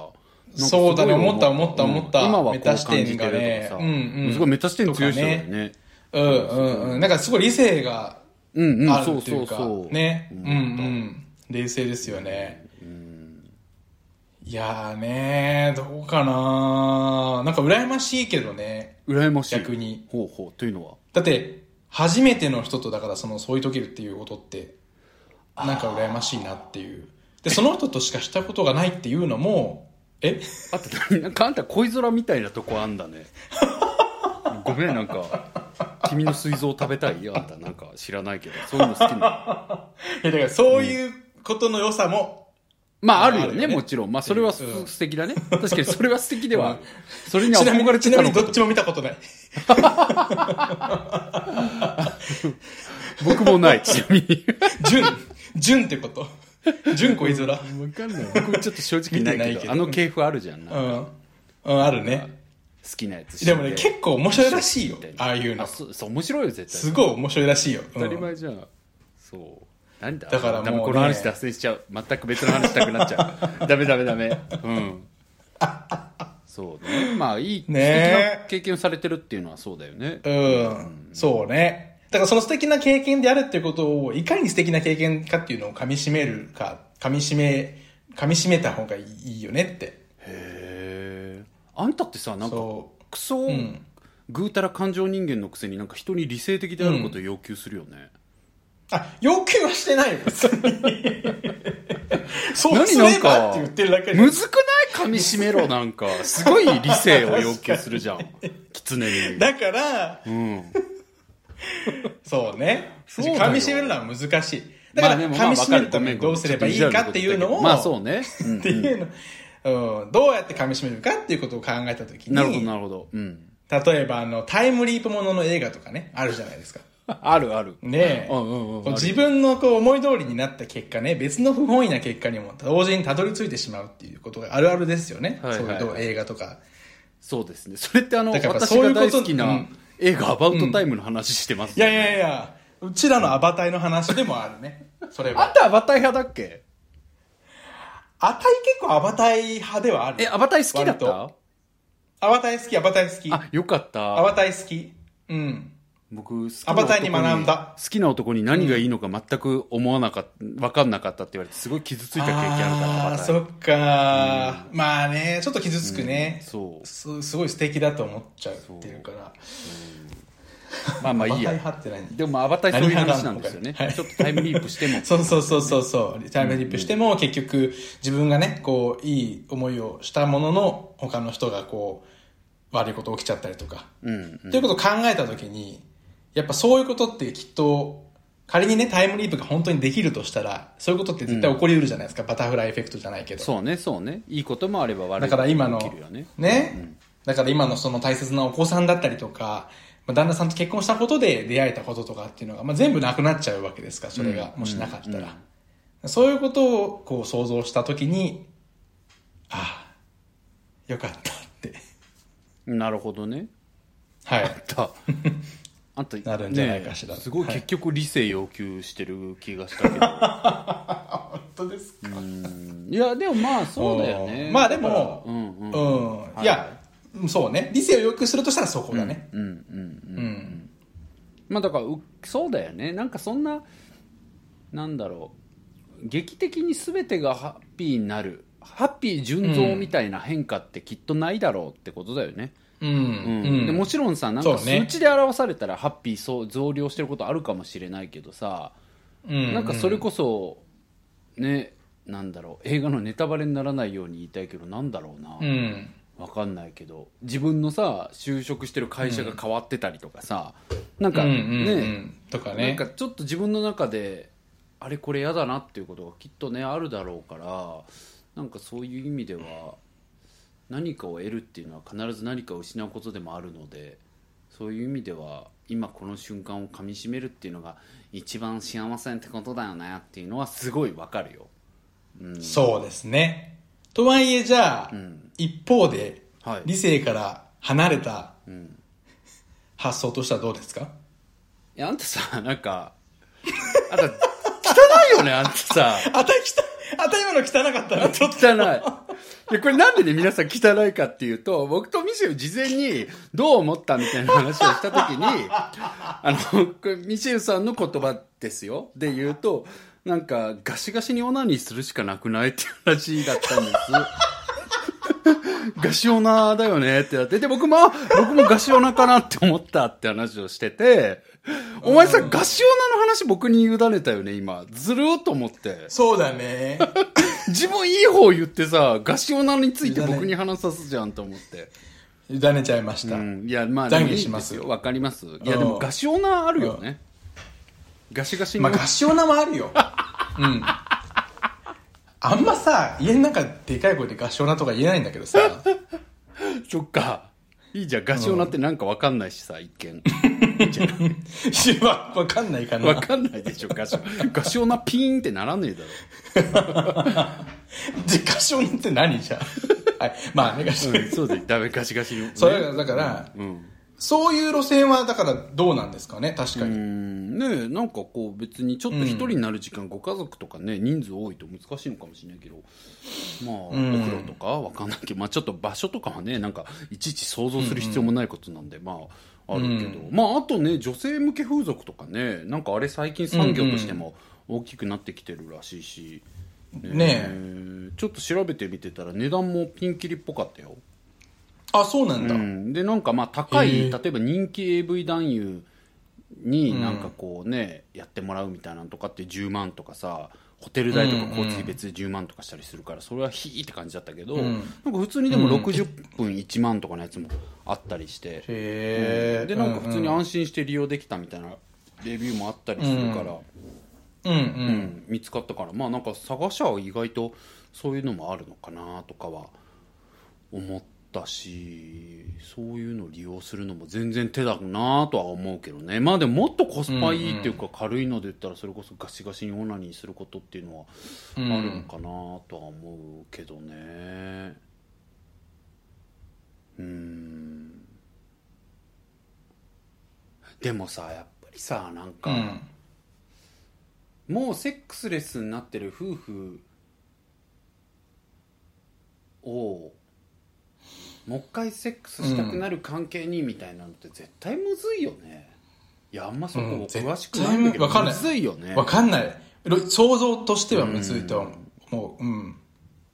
そうだね。思った思ったうん。思った。今はこうメタ視点がね。感じてるとかさ、うんうん。すごいメタ視点強い人だよね。うんうんうん。なんかすごい理性がうんうん。あそうそるっていうそうね。うんううんん。冷静ですよね。いやーねどうかななんか羨ましいけどね。羨ましい。逆に。ほうほう。というのは？だって初めての人とだからその添い遂げるっていうことってなんか羨ましいなっていう。でその人としかしたことがないっていうのもえ？あとなんかあんた恋空みたいなとこあんだね。ごめんなんか君の膵臓食べたい？あんたなんか知らないけどそういうの好きなえだからそういうことの良さも、まああるよねもちろん。まあそれはすうん。素敵だね。確かにそれは素敵では、うんそれにはちなみ憧れにちなてたのにどっちも見たことない。僕もないちなみに。純純ってこと。純恋空分かんない。僕ちょっと正直ないてないけど。あの系譜あるじゃんなうん、うん、あるね。好きなやつでもね結構面白いらしいよみたなああいうの。あそうそう面白いよ絶対。すごい面白いらしいよ、うん。当たり前じゃん、そう何だ？だからもうね。ダメこの話脱線しちゃう。全く別の話したくなっちゃう。ダメダメダメ。うん。そうね。まあいい、ね。素敵な経験をされてるっていうのはそうだよね。うん、そうね。だからその素敵な経験であるっていうことを、いかに素敵な経験かっていうのを噛み締めるか、噛み締め、噛み締めた方がいいよねって。へえあんたってさなんかそクソ、ん。ぐうたら感情人間のくせになんか人に理性的であることを要求するよね、あ、要求はしてないよ、別に。そう何すればって言ってるだけで。むずくない？噛み締めろなんか。すごい理性を要求するじゃん。狐に。だから、うん。そうね。そう噛み締めるのは難しい。だから、噛み締めるためにどうすればいいかっていうのを、まあそうね、うんっていうの、うん、どうやって噛み締めるかっていうことを考えたときに、なるほどなるほど。うん。例えばあの、タイムリープものの映画とかね、あるじゃないですか。あるあるねえ、うんうんうんこう自分のこう思い通りになった結果ね、別の不本意な結果にも同時にたどり着いてしまうっていうことがあるあるですよね。はいはいはいそういう映画とか。そうですねそれってあのだから私そういうことが大好きなうん映画「アバウトタイム」の話してますいやいやいや、うちらのアバタイの話でもあるね。それあんは。たアバタイ派だっけ？アタイ結構アバタイ派ではある。えアバタイ好きだった？アバタイ好き、アバタイ好き。あよかっアたバタイ好き。うん。僕アバタイに学んだ。好きな男に何がいいのか全く思わなかった分かんなかったって言われてすごい傷ついた経験あるからアあそっか、まあね、ちょっと傷つくね。そう。すすごい素敵だと思っちゃうっていうから。まあまあいいや。でもまあアバタイそういう話なんですよね、はいちょっとタイムリープしても。そうそうそうそうそう。タイムリープしても結局自分がね、こう、いい思いをしたものの、他の人がこう、悪いこと起きちゃったりとか。うんということを考えたときに、やっぱそういうことってきっと、仮にね、タイムリープが本当にできるとしたら、そういうことって絶対起こりうるじゃないですか。バタフライエフェクトじゃないけど。そうねそうねいいこともあれば悪いだこともから今のね、ね、だから今のその大切なお子さんだったりとか、まあ、旦那さんと結婚したことで出会えたこととかっていうのが、まあ、全部なくなっちゃうわけですから、それが、もしなかったら。そういうことをこう想像したときに、ああ、よかったって。なるほどねはい。あんたあんたなるんじゃないかしらねすごいはい結局理性要求してる気がしたけど、当ですか？うんいやでもまあそうだよねまあでもうんうんうん。はいいや、そうね。理性を良くするとしたらそこだね。うんうんうんうん。まあだからうそうだよねなんかそんななんだろう劇的に全てがハッピーになるハッピー純増みたいな変化ってきっとないだろうってことだよね、うん。うん。でもちろんさなんかそうね。数値で表されたらハッピーそう増量してることあるかもしれないけどさ、うんなんかそれこそねなんだろう映画のネタバレにならないように言いたいけどなんだろうな、うん。わかんないけど。自分のさ就職してる会社が変わってたりとかさ、なんかうんね、うん。うんとかなんね。かちょっと自分の中であれこれ嫌だなっていうことがきっとねあるだろうからなんかそういう意味では何かを得るっていうのは必ず何かを失うことでもあるのでそういう意味では今この瞬間をかみしめるっていうのが一番幸せってことだよねっていうのはすごいわかるよ。うん、そうですね。とはいえじゃあ、ん。一方で、はい。理性から離れたうん。発想としてはどうですか？いやあんたさなんか あんた汚いよねあんたさ。あたきた、あた今の汚かったね。ちょっと。汚い。で、これなんでね、皆さん汚いかっていうと、僕とミシェル事前にどう思ったみたいな話をしたときに、あの、これミシェルさんの言葉ですよ。で言うと、なんか、ガシガシにオナニーするしかなくないっていう話だったんです。ガシオナだよねってなって、で、僕も、あ僕もガシオナかなって思ったって話をしてて、お前さ、ガシオナの話僕に委ねたよね、今。ずるーっと思って。そうだね。自分いい方言ってさ、ガシオナについて僕に話さすじゃんと思って。委ねちゃいました。うん。いや、まあ、懺悔しますよ。わかります。いや、でもガシオナあるよね。ガシガシに。まあ、合唱名もあるよ。うん。あんまさ、家の中でかい声で合唱名とか言えないんだけどさ。そっか。いいじゃん。ガシオナってなんかわかんないしさ、一見。わ わかんないかな。わかんないでしょ、ガシオ。ガシオナピーンってならねえだろ。で、合唱名って何じゃあはい。まあね、合唱名。うん、そうだよ。ダメ、ガシガシの。それが、だから、うん。そういう路線は、だからどうなんですかね、確かうに。ん。ねえなんかこう別にちょっと一人になる時間、ご家族とかね人数多いと難しいのかもしれないけどまあ、ん。お風呂とかわかんないけど、まあ、ちょっと場所とかはねなんかいちいち想像する必要もないことなんで、まああるけど、まああとね女性向け風俗とかねなんかあれ最近産業としても大きくなってきてるらしいし、ねえ。え。ちょっと調べてみてたら値段もピンキリっぽかったよあ、そうなんだ。うん、でなんかまあ高い、例えば人気 AV 男優になんかこうね、やってもらうみたいなのとかって10万とかさホテル代とか交通費別で10万とかしたりするからそれはひーって感じだったけど、ん。なんか普通にでも60分1万とかのやつもあったりして、へえ。でなんか普通にうん安心して利用できたみたいなレビューもあったりするから、うんうん。うん見つかったからまあなんか探しは意外とそういうのもあるのかなとかは思ったしそういうのを利用するのも全然手だなとは思うけどね。まあでももっとコスパいいっていうか軽いので言ったらそれこそガシガシにオナニーすることっていうのはあるのかなとは思うけどね。うん。でもさやっぱりさなんか、うん。もうセックスレスになってる夫婦をもう一回セックスしたくなる関係にみたいなのって絶対むずいよね。いやあんまそこうん詳しくないんだけど、絶対わかんない。むずいよね。わかんない。ろ想像としてはむずいとは思う。うん。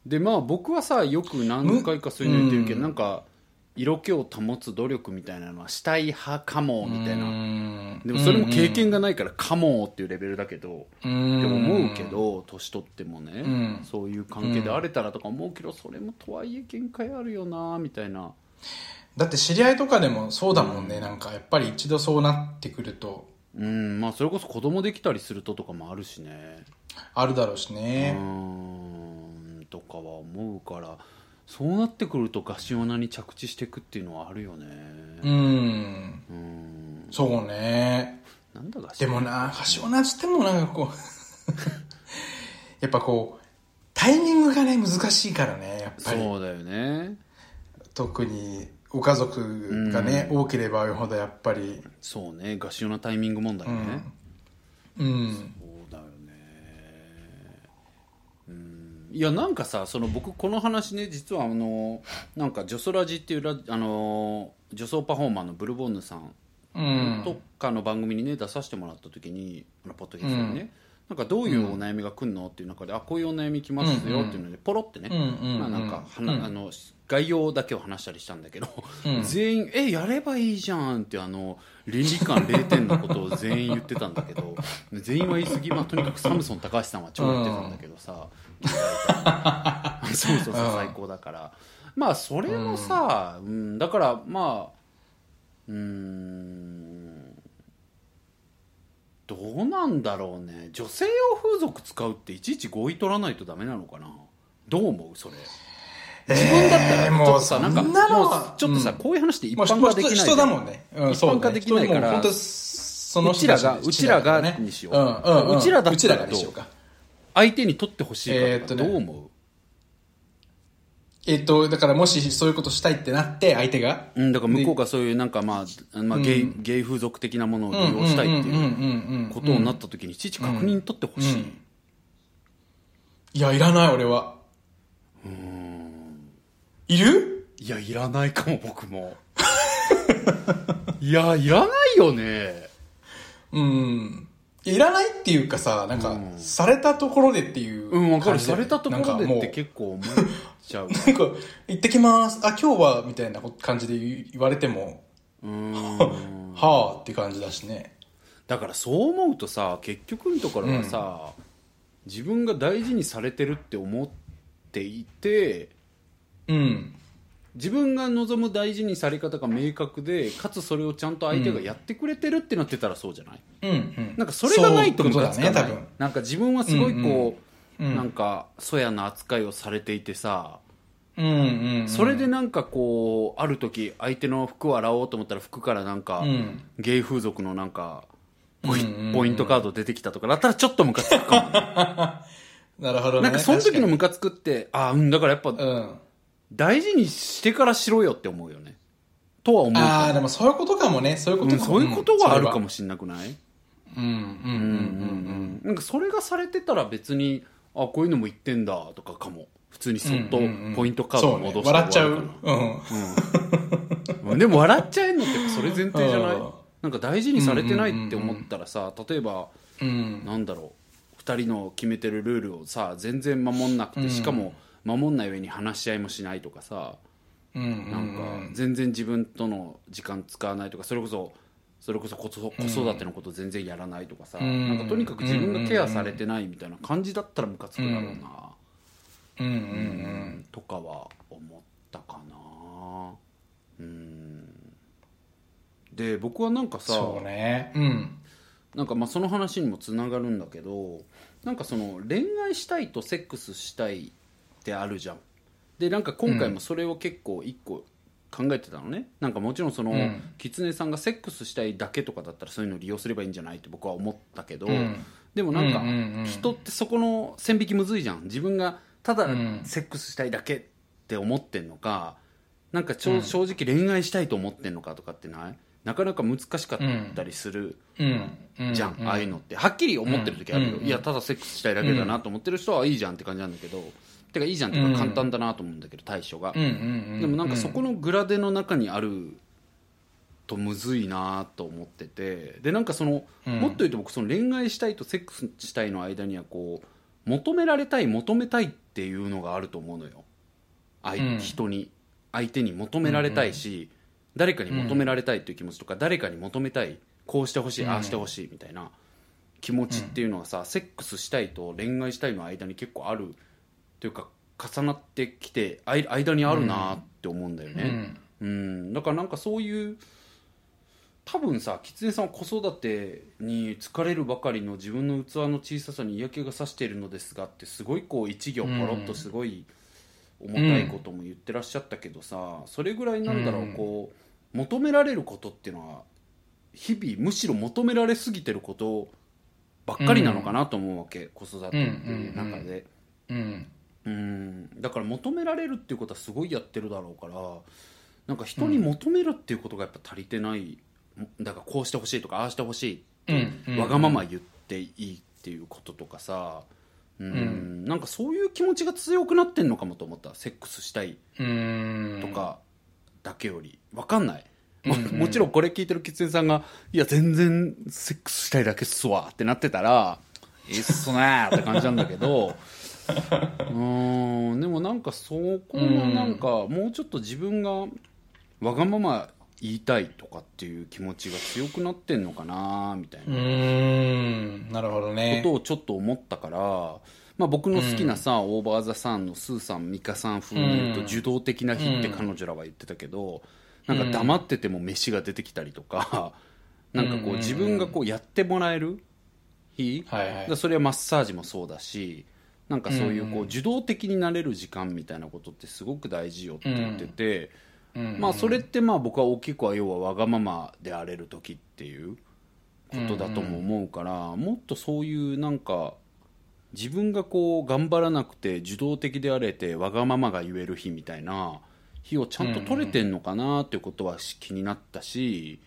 でまあ僕はさよく何回かそういうの言ってるけど、うん。なんか色気を保つ努力みたいなのはしたい派かもみたいな。なでもそれも経験がないからかもっていうレベルだけど、って思うけど年取ってもね、ん。そういう関係であれたらとか思うけどそれもとはいえ限界あるよなみたいな。だって知り合いとかでもそうだもんね、なんかやっぱり一度そうなってくると。うんまあそれこそ子供できたりするととかもあるしね。あるだろうしうね、んとかは思うからそうなってくるとガシオナに着地していくっていうのはあるよね。うん、うんそうね。なんだガシでもな橋同じってもなんかこう やっぱこうタイミングがね難しいからねやっぱり。そうだよね。特にご家族がね、多ければ多いほどやっぱり。そうね。ガシオナタイミング問題ね、うん。そうだよね。いやなんかさその僕この話ね実はあのなんかジョソラジっていうラあの女装パフォーマーのブルボンヌさんうん。とかの番組にね出させてもらった時にポッドキャストにね、なんかどういうお悩みが来るのっていう中で、あこういうお悩み来ますよっていうのでポロってね、まあ、なんかはあの概要だけを話したりしたんだけど、うん。全員「えやればいいじゃん」ってあの倫理観0点のことを全員言ってたんだけど全員は言い過ぎ、まあ、とにかくサムソン高橋さんは超言ってたんだけどさ、そうそうそう最高だから。まあそれもさ、うん、だからまあうーん。どうなんだろうね。女性用風俗使うっていちいち合意取らないとダメなのかな？どう思う？それ。自分だったらちょっとさ、もうなんかもうはちょっとさ、うん。こういう話って一もう般化できない人だもんね。うん、一般化できないから。そのうちらがうちらがね。にしよう。うちらだったらう？ちらがにしようか。相手に取ってほしいかとかどう思う、えっと、だからもしそういうことしたいってなって、相手が。うん、だから向こうがそういうなんかまあ、まあ、ゲイ、ゲイ風俗的なものを利用したいっていうことになった時にいちいち確認取ってほしい、うん。いや、いらない、俺は。いる？いやいらないかも僕も。いやいらないよね。うん。いらないっていうかさ、なんか、されたところでっていううんわかる。されたところでって結構思っちゃう。なんか、行ってきます。あ、今日は、みたいな感じで言言われても、はあって感じだしね。だからそう思うとさ結局のところはさ、自分が大事にされてるって思っていてうん。自分が望む大事にされ方が明確でかつそれをちゃんと相手がやってくれてるってなってたらそうじゃない、うん、うん。なんかそれがないとムカつかない、ね。なんか自分はすごいこう、うんうんなんかそやな扱いをされていてさ、うんうん、うん。それでなんかこうある時相手の服を洗おうと思ったら服からなんか、うんゲイ風俗のなんかポイ,、ポイントカード出てきたとかだったらちょっとムカつくかもね、なるほどね。なんかその時のム確カつくってああうんだからやっぱうん。大事にしてからしろよって思うよねとは思うああ、かでもそういうことかもね。そういうこうんとかも。そういうことがあるかも。もしんなくない？うん、うん、うん、うん。なんかそれがされてたら別にあこういうのも言ってんだとかかも普通にそっとうんうんうんポイントカードを戻してそうね笑っちゃう。うん。なうんでも笑っちゃえんのってそれ前提じゃない？うんなんか大事にされてないって思ったらさ例えばうん。なんだろう2人の決めてるルールをさ全然守んなくてしかも守んない上に話し合いもしないとかさうん。なんか全然自分との時間使わないとかそれこそそれこそ子育子育てのこと全然やらないとかさ、うんなんかとにかく自分がケアされてないみたいな感じだったらムカつくだろうな、うん、うん、うん。とかは思ったかなうんで僕はなんかさそうね。うん。なんかまあその話にもつながるんだけどなんかその恋愛したいとセックスしたいってあるじゃん。でなんか今回もそれを結構一個考えてたのね、なんかもちろんその、うん。狐さんがセックスしたいだけとかだったらそういうのを利用すればいいんじゃないって僕は思ったけど、うん。でもなんかうんうんうん人ってそこの線引きむずいじゃん。自分がただうん。セックスしたいだけって思ってんのかなんかちょうん。正直恋愛したいと思ってんのかとかってない？なかなか難しかったりする、うん。じゃん、ああいうのって。はっきり思ってる時あるよ、うん。いやただセックスしたいだけだなと思ってる人はいいじゃんって感じなんだけど、てかいいじゃんっていうか簡単だなと思うんだけど対処が。でもなんかそこのグラデの中にあるとむずいなと思ってて。でなんかその、うん。もっと言うと僕その恋愛したいとセックスしたいの間にはこう求められたい求めたいっていうのがあると思うのよ。相うん。人に。相手に求められたいし、誰かに求められたいっていう気持ちとか、誰かに求めたいこうしてほしい、うん。ああしてほしいみたいな気持ちっていうのはさ、セックスしたいと恋愛したいの間に結構あるというか重なってきて間にあるなって思うんだよね、うん、だからなんかそういう多分さ狐さんは子育てに疲れるばかりの自分の器の小ささに嫌気がさしているのですがってすごいこう一行ポロッとすごい重たいことも言ってらっしゃったけどさ、それぐらいなんだろう、うんこう求められることっていうのは日々むしろ求められすぎてることばっかりなのかなと思うわけ、子育てっていう中で。うん。うん。だから求められるっていうことはすごいやってるだろうからなんか人に求めるっていうことがやっぱ足りてない、だからこうしてほしいとかああしてほしいって、うんわがまま言っていいっていうこととかさううん、なんかそういう気持ちが強くなってんのかもと思った。セックスしたいうん。とかだけより。わかんない。ももちろんこれ聞いてるキツネさんが「いや全然セックスしたいだけっすわ」ってなってたら「いいっすねー」って感じなんだけどうーんでもなんかそこのなんかもうちょっと自分がわがまま言いたいとかっていう気持ちが強くなってんのかなみたいなうーん。なるほどね。ことをちょっと思ったから、まあ、僕の好きなさ、オーバー・ザ・サンのスーさん美香さん風に言うとうん。受動的な日って彼女らは言ってたけど、なんか黙ってても飯が出てきたりとか、なんかこう自分がこうやってもらえる日、はいはい。それはマッサージもそうだしなんかそういうこう受動的になれる時間みたいなことってすごく大事よって言ってて、うんまあそれってまあ僕は大きくは要はわがままであれる時っていうことだとも思うから、もっとそういうなんか自分がこう頑張らなくて受動的であれてわがままが言える日みたいな日をちゃんと取れてんのかなっていうことは気になったし、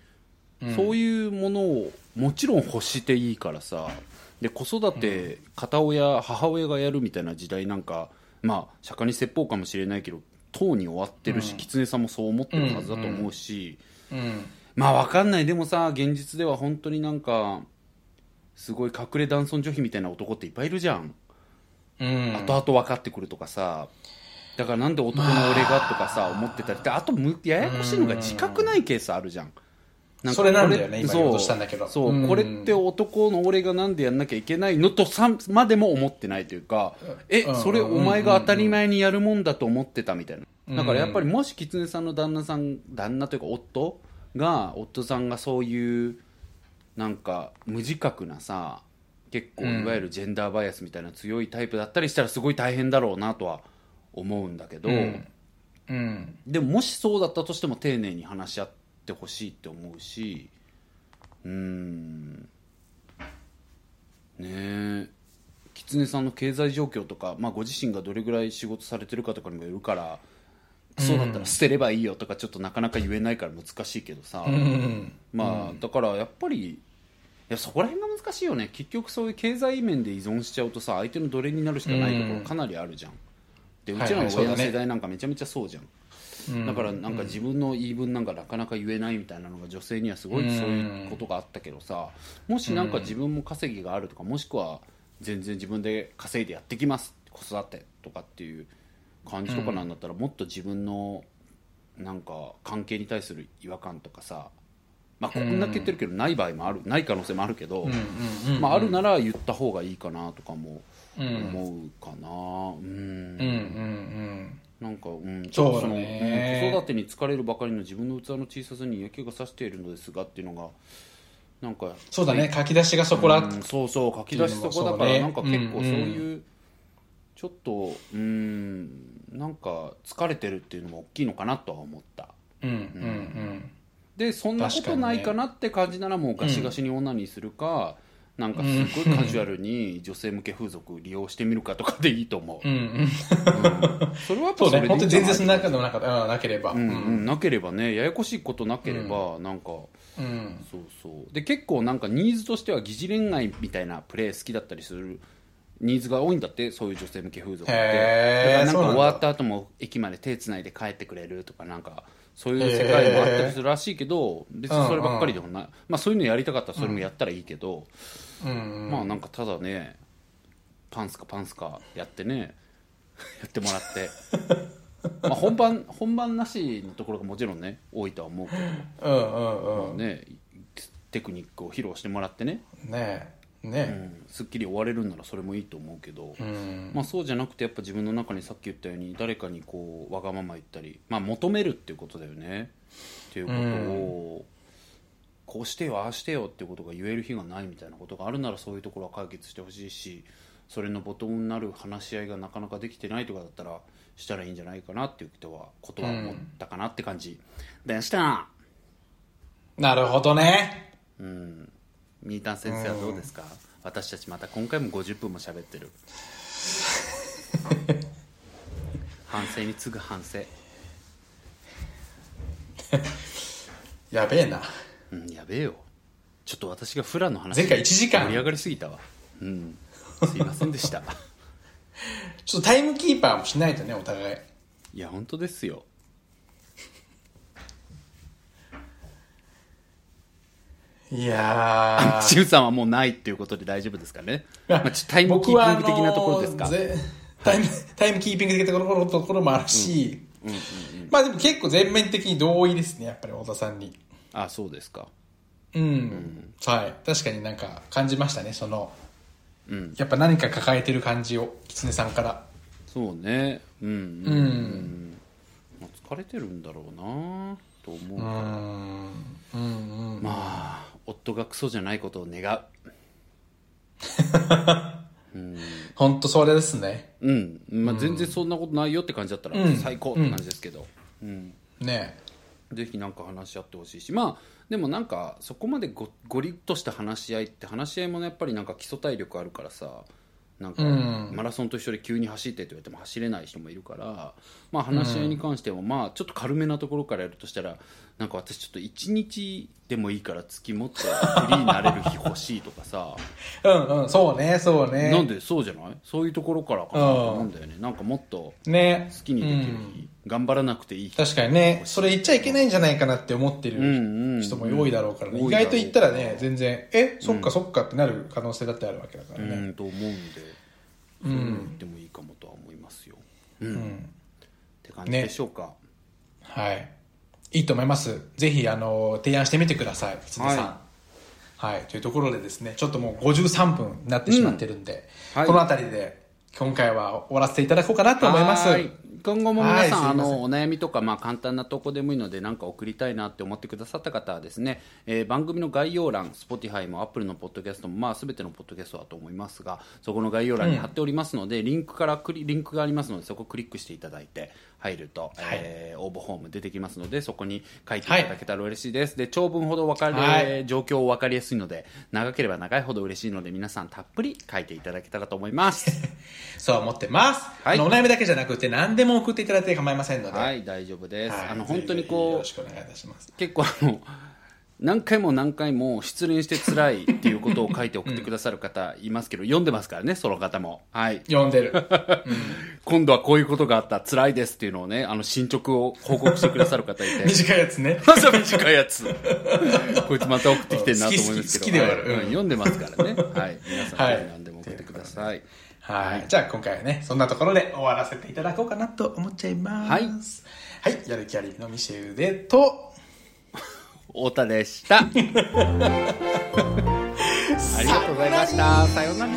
そういうものをもちろん欲していいからさで子育て片親母親がやるみたいな時代なんかまあ釈迦に説法かもしれないけどとうに終わってるし、狐さんもそう思ってるはずだと思うし、うん。まあわかんない。でもさ現実では本当になんかすごい隠れ男尊女卑みたいな男っていっぱいいるじゃん、うん。後々分かってくるとかさ。だからなんで男の俺がとかさ思ってたりであとむややこしいのが自覚ないケースあるじゃんなんかそれなんだよね今言おうとしたんだけど。そう、うん。これって男の俺がなんでやんなきゃいけないのとさまでも思ってないというかえうん。それお前が当たり前にやるもんだと思ってたみたいな。だからやっぱりもし狐さんの旦那さん旦那というか夫が夫さんがそういうなんか無自覚なさ結構うん。いわゆるジェンダーバイアスみたいな強いタイプだったりしたらすごい大変だろうなとは思うんだけど、うん。うん。でももしそうだったとしても丁寧に話し合ってほしいって思うしうーん。ねえ。狐さんの経済状況とか、まあ、ご自身がどれぐらい仕事されてるかとかにもよるからそうだったら捨てればいいよとかちょっとなかなか言えないから難しいけどさ、うん。まあだからやっぱりいやそこら辺が難しいよね。結局そういう経済面で依存しちゃうとさ相手の奴隷になるしかないところかなりあるじゃん、でうちらの親の世代なんかめちゃめちゃそうじゃん、だからなんか自分の言い分なんかなかなか言えないみたいなのが女性にはすごいそういうことがあったけどさもしなんか自分も稼ぎがあるとかもしくは全然自分で稼いでやってきます子育てとかっていう感じとかなんだったらもっと自分のなんか関係に対する違和感とかさまあこんだけ言ってるけどない場合もあるない可能性もあるけど、まあ、あるなら言った方がいいかなとかも思うかな。うんうん。うん。なんか、うん、ちょっとその、ねうん子育てに疲れるばかりの自分の器の小ささに嫌気がさしているのですがっていうのがなんかそうだね。書き出しがそこだ。うんそうそう書き出しそこだから、ねなんか結構そううんいう、ちょっとうんなんか疲れてるっていうのも大きいのかなとは思ったうん。うん。でそんなことないかなって感じならもうガシガシにオナニーするか、なんかすごいカジュアルに女性向け風俗利用してみるかとかでいいと思う、うん。うん。それはやっぱそれでいい本当に全然そんなな中でもなかった。うんなければ。うんうん、なければねややこしいことなければ、なんかうん。そうそう。で結構なんかニーズとしては疑似恋愛みたいなプレイ好きだったりするニーズが多いんだってそういう女性向け風俗って。へー。だからなんか終わった後も駅まで手つないで帰ってくれるとかなんかそういう世界もあったりするらしいけど別にそればっかりでもない、まあ、そういうのやりたかったらそれもやったらいいけど、うん。まあなんかただねパンスかパンスかやってね やってもらって まあ本番本番なしのところがもちろんね多いとは思うけどうんうんうん。ね、テクニックを披露してもらってね、ねえ。うねん、すっきり終われるんならそれもいいと思うけど、え。うん。まあ、そうじゃなくてやっぱ自分の中にさっき言ったように誰かにこうわがまま言ったり、まあ、求めるっていうことだよねっていうことを、こうしてよああしてよっていうことが言える日がないみたいなことがあるならそういうところは解決してほしいしそれのボトムになる話し合いがなかなかできてないとかだったらしたらいいんじゃないかなっていうことはことは思ったかなって感じでした。なるほどね。うん、ミータン先生はどうですか、私たちまた今回も50分も喋ってる 反省に次ぐ反省やべえな。うんやべえよちょっと私がフラの話前回1時間盛り上がりすぎたわうんすいませんでした ちょっとタイムキーパーもしないとね、お互い。いや、本当ですよ。いやー。シムさんはもうないっていうことで大丈夫ですかね。まあ、タイムキーピング的なところですか。タイム、タイムキーピング的なところところもあるし、まあでも結構全面的に同意ですね、やっぱり太田さんに。あ、そうですか。うん。はい。確かになんか感じましたね、その、うん。やっぱ何か抱えてる感じを、狐さんから。そうね。うん。うん。うんまあ、疲れてるんだろうなと思ううから。ん。うんうん。まあ、夫がクソじゃないことを願う。ほんとそれですね。うん。まあ、全然そんなことないよって感じだったらうん最高って感じですけど。うん。ねぜひなんか話し合ってほしいし。まあでもなんかそこまでごゴリッとした話し合いって話し合いもねやっぱりなんか基礎体力あるからさなんかうん。マラソンと一緒で急に走ってって言われても走れない人もいるからまあ話し合いに関してもまあちょっと軽めなところからやるとしたらなんか私ちょっと1日でもいいから月もっとフリーになれる日欲しいとかさ。うんうん、そうね、そうね。なんでそうじゃない？そういうところからかなと思うんだよね。なんかもっとね。好きにできる日頑張らなくていい日確かにね、それ言っちゃいけないんじゃないかなって思ってうんうんる人も多いだろうからね。うん意外と言ったらね、全然、え、そっかそっかってなる可能性だってあるわけだからうね。んと思うんで、そういうの言ってもいいかもとは思いますよ。うん。って感じでしょうか。はい。いいと思います。ぜひ、あの、提案してみてください、狐さん。ははい。というところでですね、ちょっともう53分になってしまってるんで、はいこの辺りで今回は終わらせていただこうかなと思います。はい今後も皆さん、あはいすいません。のお悩みとか、まあ、簡単な投稿でもいいので何か送りたいなって思ってくださった方はですね、えー番組の概要欄 Spotify も Apple のポッドキャストも、まあ、全てのポッドキャストだと思いますがそこの概要欄に貼っておりますので、リンクからクリリンクがありますのでそこをクリックしていただいて入ると、えー応募フォーム出てきますのでそこに書いていただけたら嬉しいです、で長文ほど分かる、はい。状況分かりやすいので長ければ長いほど嬉しいので皆さんたっぷり書いていただけたらと思います。そう思ってます。はい。お悩みだけじゃなくて何でも送っていただいて構いませんので。はい大丈夫です、はい。あの本当にこうろしくお願いいたします。結構あの何回も何回も失恋して辛いっていうことを書いて送ってくださる方いますけど、読んでますからねその方も。はい。読んでる。今度はこういうことがあった辛いですっていうのをねあの進捗を報告してくださる方いて。短いやつね。まさ短いやつ。こいつまた送ってきてるなと思いますけど。好き好き好きではある。うん。読んでますからね。はい。皆さん、はい。何でも送ってください。はい。じゃあ今回はね、そんなところで終わらせていただこうかなと思っちゃいます。はい。はい。やる気ありのミシェルでと、太田でした。ありがとうございました。さようなら。